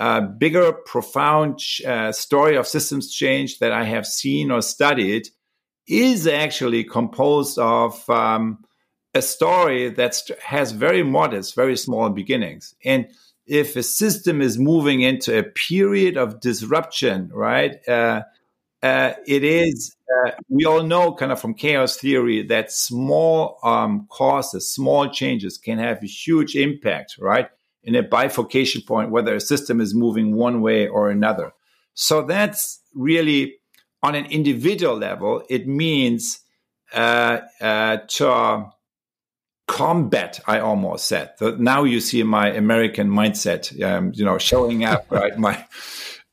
H: uh, bigger, profound uh, story of systems change that I have seen or studied is actually composed of um, a story that has very modest, very small beginnings. And if a system is moving into a period of disruption, right, uh, uh it is, uh, we all know kind of from chaos theory that small um, causes, small changes can have a huge impact, right? In a bifurcation point, whether a system is moving one way or another. So that's really on an individual level, it means uh, uh, to combat, I almost said. So now you see my American mindset, um, you know, showing up, [LAUGHS] right? My,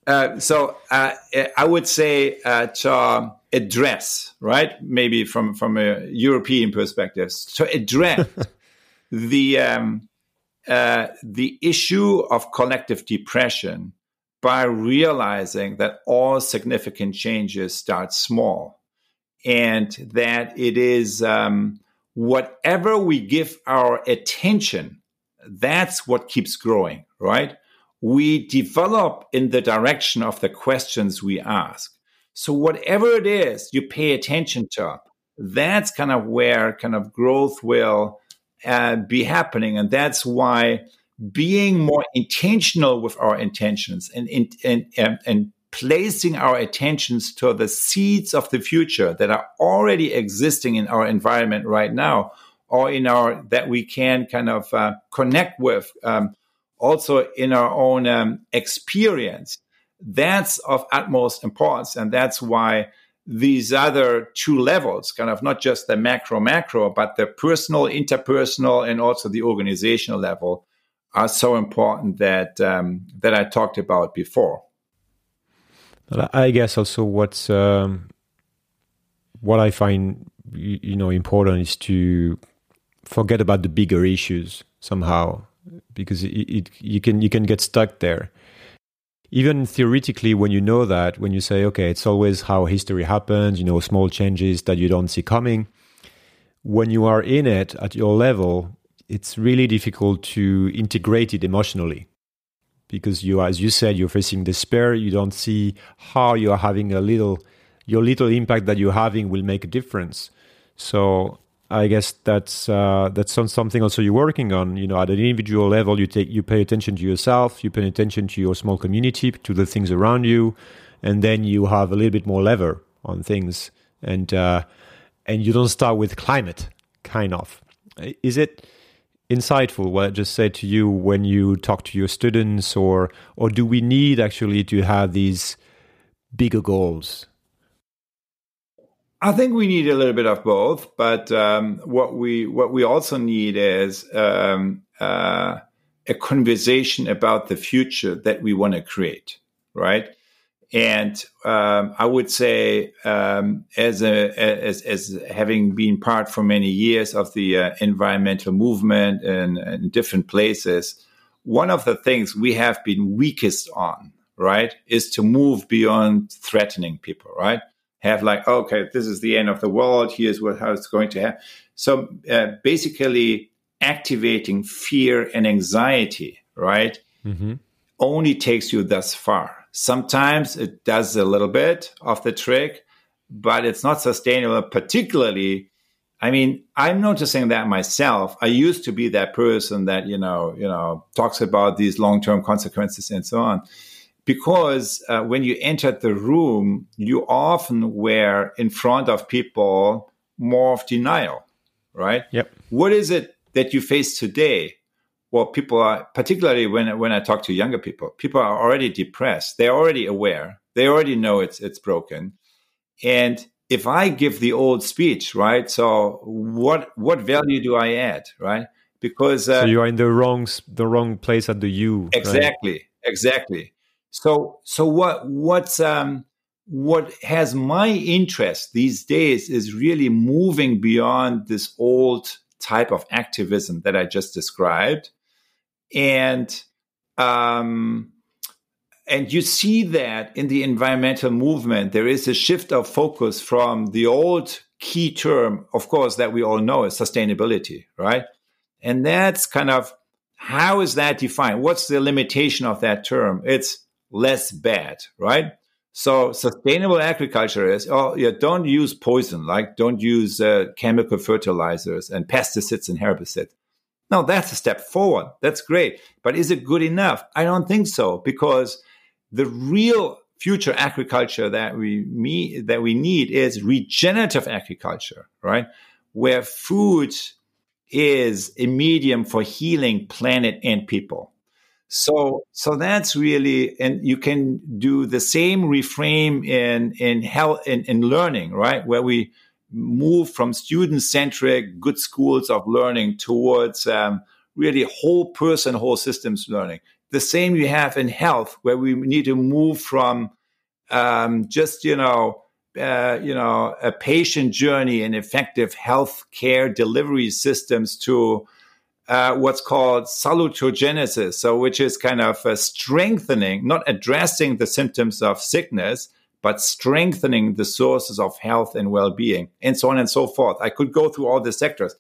H: uh, so uh, I would say uh, to address, right? Maybe from, from a European perspective, to address [LAUGHS] the um, uh, the issue of collective depression by realizing that all significant changes start small and that it is um, whatever we give our attention, that's what keeps growing, right? We develop in the direction of the questions we ask. So, whatever it is you pay attention to, that's kind of where kind of growth will uh, be happening. And that's why being more intentional with our intentions and, and, and, and placing our attentions to the seeds of the future that are already existing in our environment right now or in our that we can kind of uh, connect with um, also in our own um, experience that's of utmost importance and that's why these other two levels, kind of not just the macro macro, but the personal, interpersonal, and also the organizational level, are so important that um, that I talked about before.
A: I guess also what's um, what I find you know important is to forget about the bigger issues somehow because it, it, you can you can get stuck there even theoretically, when you know that, when you say, okay, it's always how history happens, you know, small changes that you don't see coming. when you are in it at your level, it's really difficult to integrate it emotionally because you, as you said, you're facing despair. You don't see how you are having a little, your little impact that you're having will make a difference. So I guess that's uh, that's something also you're working on. You know, at an individual level, you take you pay attention to yourself, you pay attention to your small community, to the things around you, and then you have a little bit more lever on things, and uh, and you don't start with climate, kind of. Is it insightful what I just said to you when you talk to your students, or or do we need actually to have these bigger goals?
H: I think we need a little bit of both, but um, what we what we also need is um, uh, a conversation about the future that we want to create, right? And um, I would say, um, as a as, as having been part for many years of the uh, environmental movement in, in different places, one of the things we have been weakest on, right, is to move beyond threatening people, right? Have like, okay, this is the end of the world. Here's what how it's going to happen. So uh, basically, activating fear and anxiety, right, mm-hmm. only takes you thus far. Sometimes it does a little bit of the trick, but it's not sustainable. Particularly, I mean, I'm noticing that myself. I used to be that person that you know, you know, talks about these long term consequences and so on because uh, when you entered the room, you often were in front of people more of denial, right?
A: Yep.
H: What is it that you face today? Well, people are particularly when when I talk to younger people, people are already depressed. They're already aware. They already know it's it's broken. And if I give the old speech, right? So what what value do I add, right? Because
A: uh, so you are in the wrong the wrong place at the U.
H: Exactly,
A: right?
H: exactly. So, so what, what's, um, what has my interest these days is really moving beyond this old type of activism that I just described. And, um, and you see that in the environmental movement, there is a shift of focus from the old key term, of course, that we all know is sustainability, right? And that's kind of how is that defined? What's the limitation of that term? It's less bad, right? So sustainable agriculture is, oh, yeah, don't use poison, like don't use uh, chemical fertilizers and pesticides and herbicides. No, that's a step forward. That's great. But is it good enough? I don't think so, because the real future agriculture that we that we need is regenerative agriculture, right? Where food is a medium for healing planet and people. So, so that's really, and you can do the same reframe in in health in, in learning, right? Where we move from student centric good schools of learning towards um, really whole person, whole systems learning. The same you have in health, where we need to move from um, just you know. Uh, you know, a patient journey and effective health care delivery systems to uh, what's called salutogenesis, so which is kind of uh, strengthening, not addressing the symptoms of sickness, but strengthening the sources of health and well-being, and so on and so forth. I could go through all the sectors,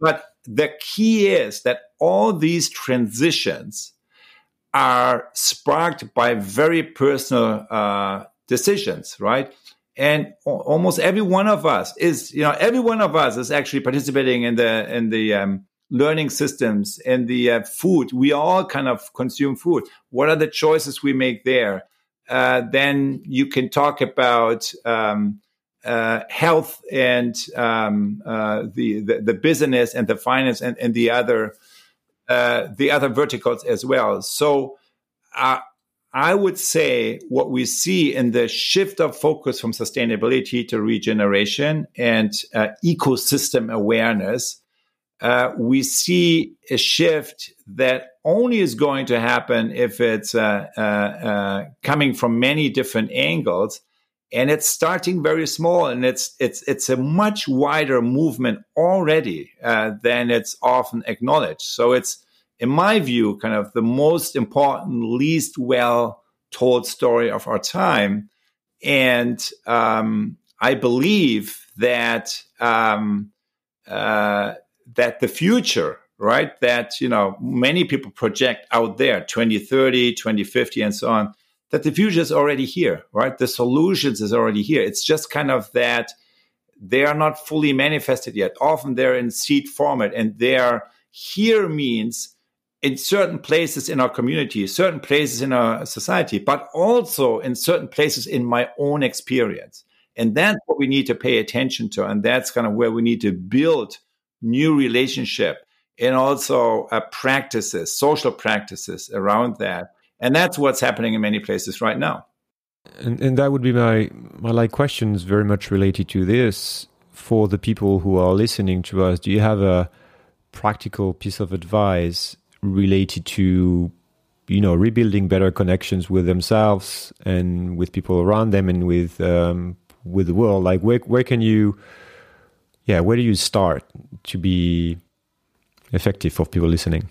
H: but the key is that all these transitions are sparked by very personal uh, decisions, right? and almost every one of us is you know every one of us is actually participating in the in the um, learning systems and the uh, food. We all kind of consume food. What are the choices we make there? Uh, then you can talk about um, uh, health and um, uh, the, the, the business and the finance and, and the other uh, the other verticals as well. So. Uh, I would say what we see in the shift of focus from sustainability to regeneration and ecosystem awareness uh, we see a shift that only is going to happen if it's uh, uh, uh, coming from many different angles, and it's starting very small, and it's it's it's a much wider movement already uh, than it's often acknowledged. So it's, in my view, kind of the most important, least well told story of our time, and um, I believe that. Um, uh, that the future, right, that, you know, many people project out there, 2030, 2050, and so on, that the future is already here, right? The solutions is already here. It's just kind of that they are not fully manifested yet. Often they're in seed format and they're here means in certain places in our community, certain places in our society, but also in certain places in my own experience. And that's what we need to pay attention to. And that's kind of where we need to build new relationship and also uh, practices, social practices around that. And that's what's happening in many places right now.
A: And, and that would be my, my like questions very much related to this for the people who are listening to us. Do you have a practical piece of advice related to you know rebuilding better connections with themselves and with people around them and with um, with the world like where where can you yeah where do you start to be effective for people listening?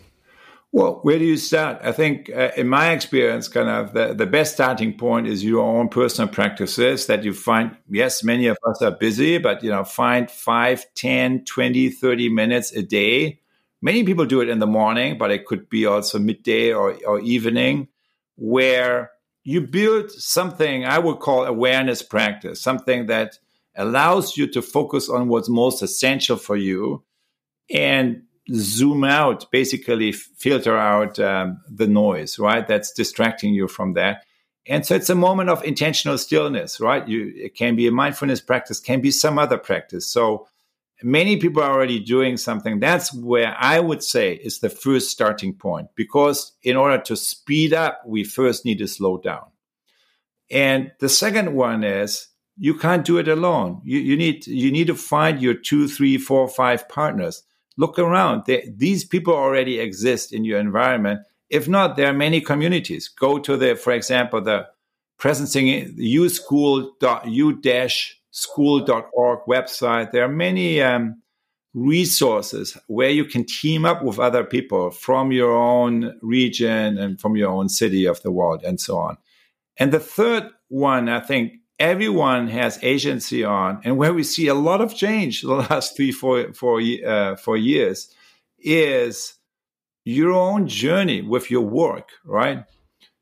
H: Well where do you start? I think uh, in my experience kind of the, the best starting point is your own personal practices that you find yes many of us are busy but you know find 5 10 20 30 minutes a day. Many people do it in the morning, but it could be also midday or, or evening, where you build something I would call awareness practice, something that allows you to focus on what's most essential for you and zoom out, basically filter out um, the noise, right? That's distracting you from that. And so it's a moment of intentional stillness, right? You, it can be a mindfulness practice, can be some other practice. So many people are already doing something. That's where I would say is the first starting point because in order to speed up, we first need to slow down. And the second one is you can't do it alone. You, you need you need to find your two, three, four, five partners. Look around. They, these people already exist in your environment. If not, there are many communities. Go to the, for example, the presencing uschool.u dash school.org website. There are many um, resources where you can team up with other people from your own region and from your own city of the world and so on. And the third one, I think everyone has agency on, and where we see a lot of change the [LAUGHS] last three, four, four, uh, four years, is your own journey with your work, right?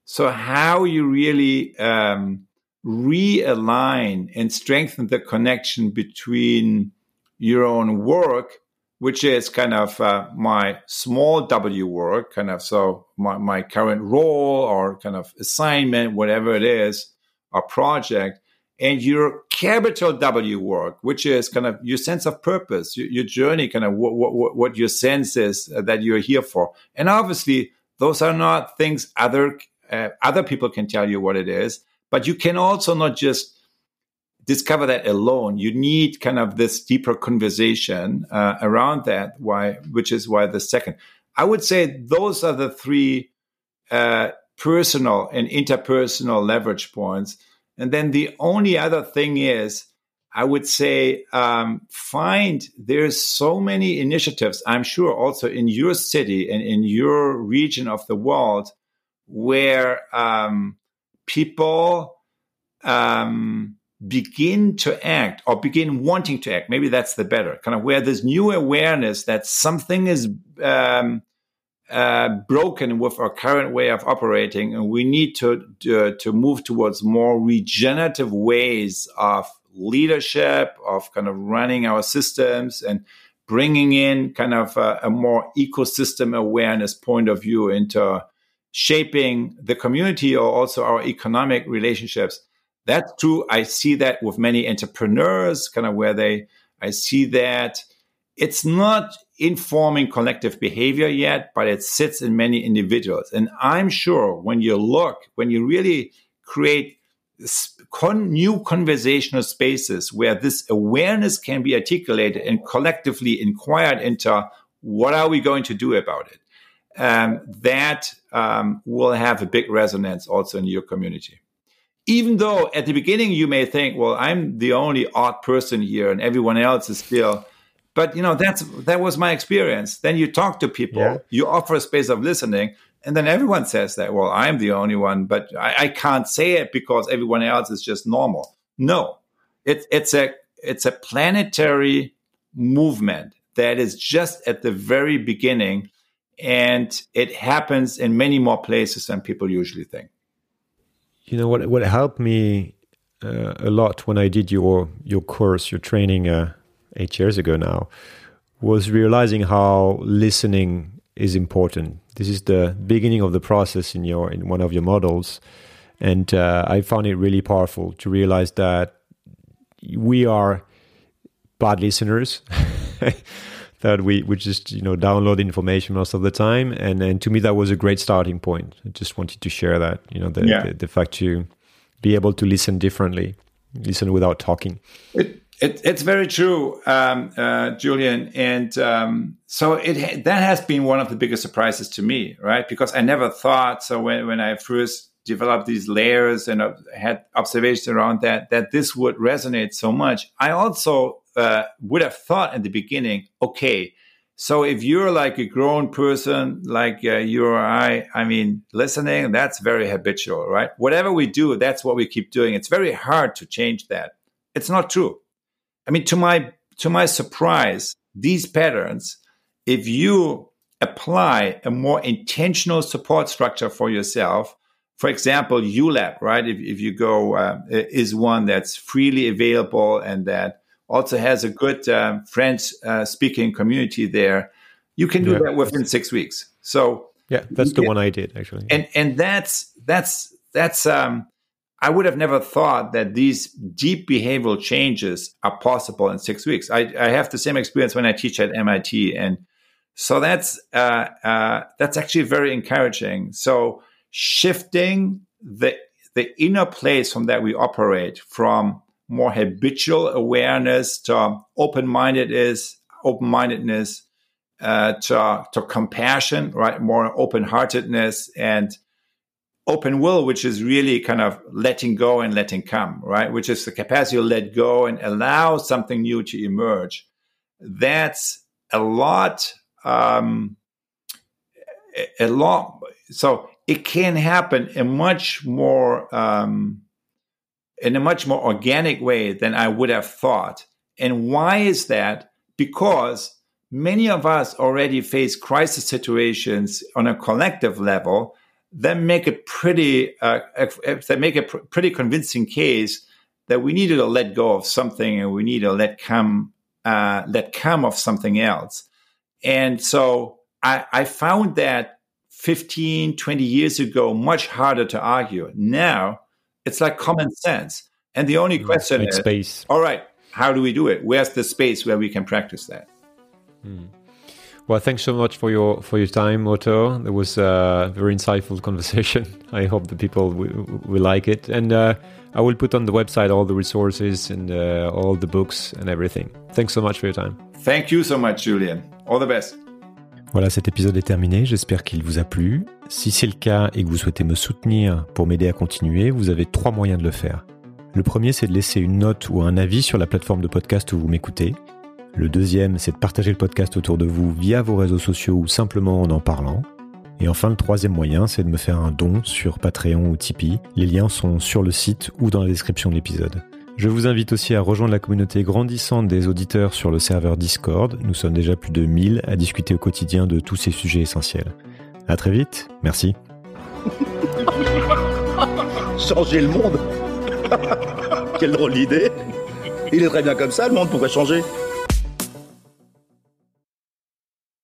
H: So how you really um, realign and strengthen the connection between your own work, which is kind of uh, my small W work, kind of so my, my current role or kind of assignment, whatever it is, a project, and your capital W work, which is kind of your sense of purpose, your, your journey, kind of what, what, what your sense is that you're here for. And obviously, those are not things other uh, other people can tell you what it is. But you can also not just discover that alone. You need kind of this deeper conversation uh, around that. Why, which is why the second. I would say those are the three uh, personal and interpersonal leverage points. And then the only other thing is, I would say, um, find there's so many initiatives. I'm sure also in your city and in your region of the world where um, people um, begin to act or begin wanting to act. Maybe that's the better kind of where there's new awareness that something is um, uh, broken with our current way of operating, and we need to, to to move towards more regenerative ways of leadership, of kind of running our systems and bringing in kind of a, a more ecosystem awareness point of view into shaping the community or also our economic relationships. That's true. I see that with many entrepreneurs, kind of where they, I see that it's not informing collective behavior yet, but it sits in many individuals. And I'm sure when you look, when you really create con- new conversational spaces where this awareness can be articulated and collectively inquired into what are we going to do about it um, that um, will have a big resonance also in your community. Even though at the beginning you may think, well, I'm the only odd person here and everyone else is still, but you know that's that was my experience. Then you talk to people, yeah. you offer a space of listening, and then everyone says that, well, I'm the only one, but I, I can't say it because everyone else is just normal. No, it's it's a it's a planetary movement that is just at the very beginning and it happens in many more places than people usually think.
A: You know what? What helped me uh, a lot when I did your your course, your training uh, eight years ago now, was realizing how listening is important. This is the beginning of the process in your in one of your models, and uh, I found it really powerful to realize that we are bad listeners. [LAUGHS] that we, we just you know download information most of the time and and to me that was a great starting point i just wanted to share that you know the, yeah. the, the, fact to be able to listen differently listen without talking
H: it, it it's very true um, uh, Julien and um, so it that has been one of the biggest surprises to me right because i never thought so when, when i first developed these layers and uh, had observations around that that this would resonate so much i also uh, would have thought in the beginning, okay, so if you're like a grown person, like uh, you or I, I mean, listening, that's very habitual, right? Whatever we do, that's what we keep doing. It's very hard to change that. It's not true. I mean, to my to my surprise, these patterns, if you apply a more intentional support structure for yourself, for example, ULAB, right? If, if you go, uh, is one that's freely available and that also has a good um, French uh, speaking community there. You can do yeah. that within six weeks. So
A: yeah, that's the can, one I did actually.
H: And and that's that's that's um, I would have never thought that these deep behavioral changes are possible in six weeks. I, I have the same experience when I teach at MIT, and so that's uh, uh, that's actually very encouraging. So shifting the the inner place from that we operate from more habitual awareness to open-mindedness, open-mindedness, uh, to, to compassion, right? More open-heartedness and open will, which is really kind of letting go and letting come, right? Which is the capacity to let go and allow something new to emerge. That's a lot, um, a lot. So it can happen in much more, um, in a much more organic way than I would have thought. And why is that? Because many of us already face crisis situations on a collective level that make a pretty uh, that make a pr- pretty convincing case that we needed to let go of something and we need to let come uh, let come of something else. And so I, I found that 15, 20 years ago much harder to argue. Now it's like common sense. And the only mm, question is space. All right, how do we do it? Where's the space where we can practice that?
A: Mm. Well, thanks so much for your for your time, Otto. It was a very insightful [LAUGHS] conversation. I hope the people will, will like it, and uh, I will put on the website all the resources and uh, all the books and everything. Thanks so much for your time.
H: Thank you so much, Julian. All the best.
A: Voilà, cet épisode est terminé. J'espère qu'il vous a plu. Si c'est le cas et que vous souhaitez me soutenir pour m'aider à continuer, vous avez trois moyens de le faire. Le premier, c'est de laisser une note ou un avis sur la plateforme de podcast où vous m'écoutez. Le deuxième, c'est de partager le podcast autour de vous via vos réseaux sociaux ou simplement en en parlant. Et enfin, le troisième moyen, c'est de me faire un don sur Patreon ou Tipeee. Les liens sont sur le site ou dans la description de l'épisode. Je vous invite aussi à rejoindre la communauté grandissante des auditeurs sur le serveur Discord. Nous sommes déjà plus de 1000 à discuter au quotidien de tous ces sujets essentiels. À très vite. Merci. [LAUGHS]
I: Changer le monde. [LAUGHS] Quelle drôle d'idée. Il est très bien comme ça, le monde pourrait changer.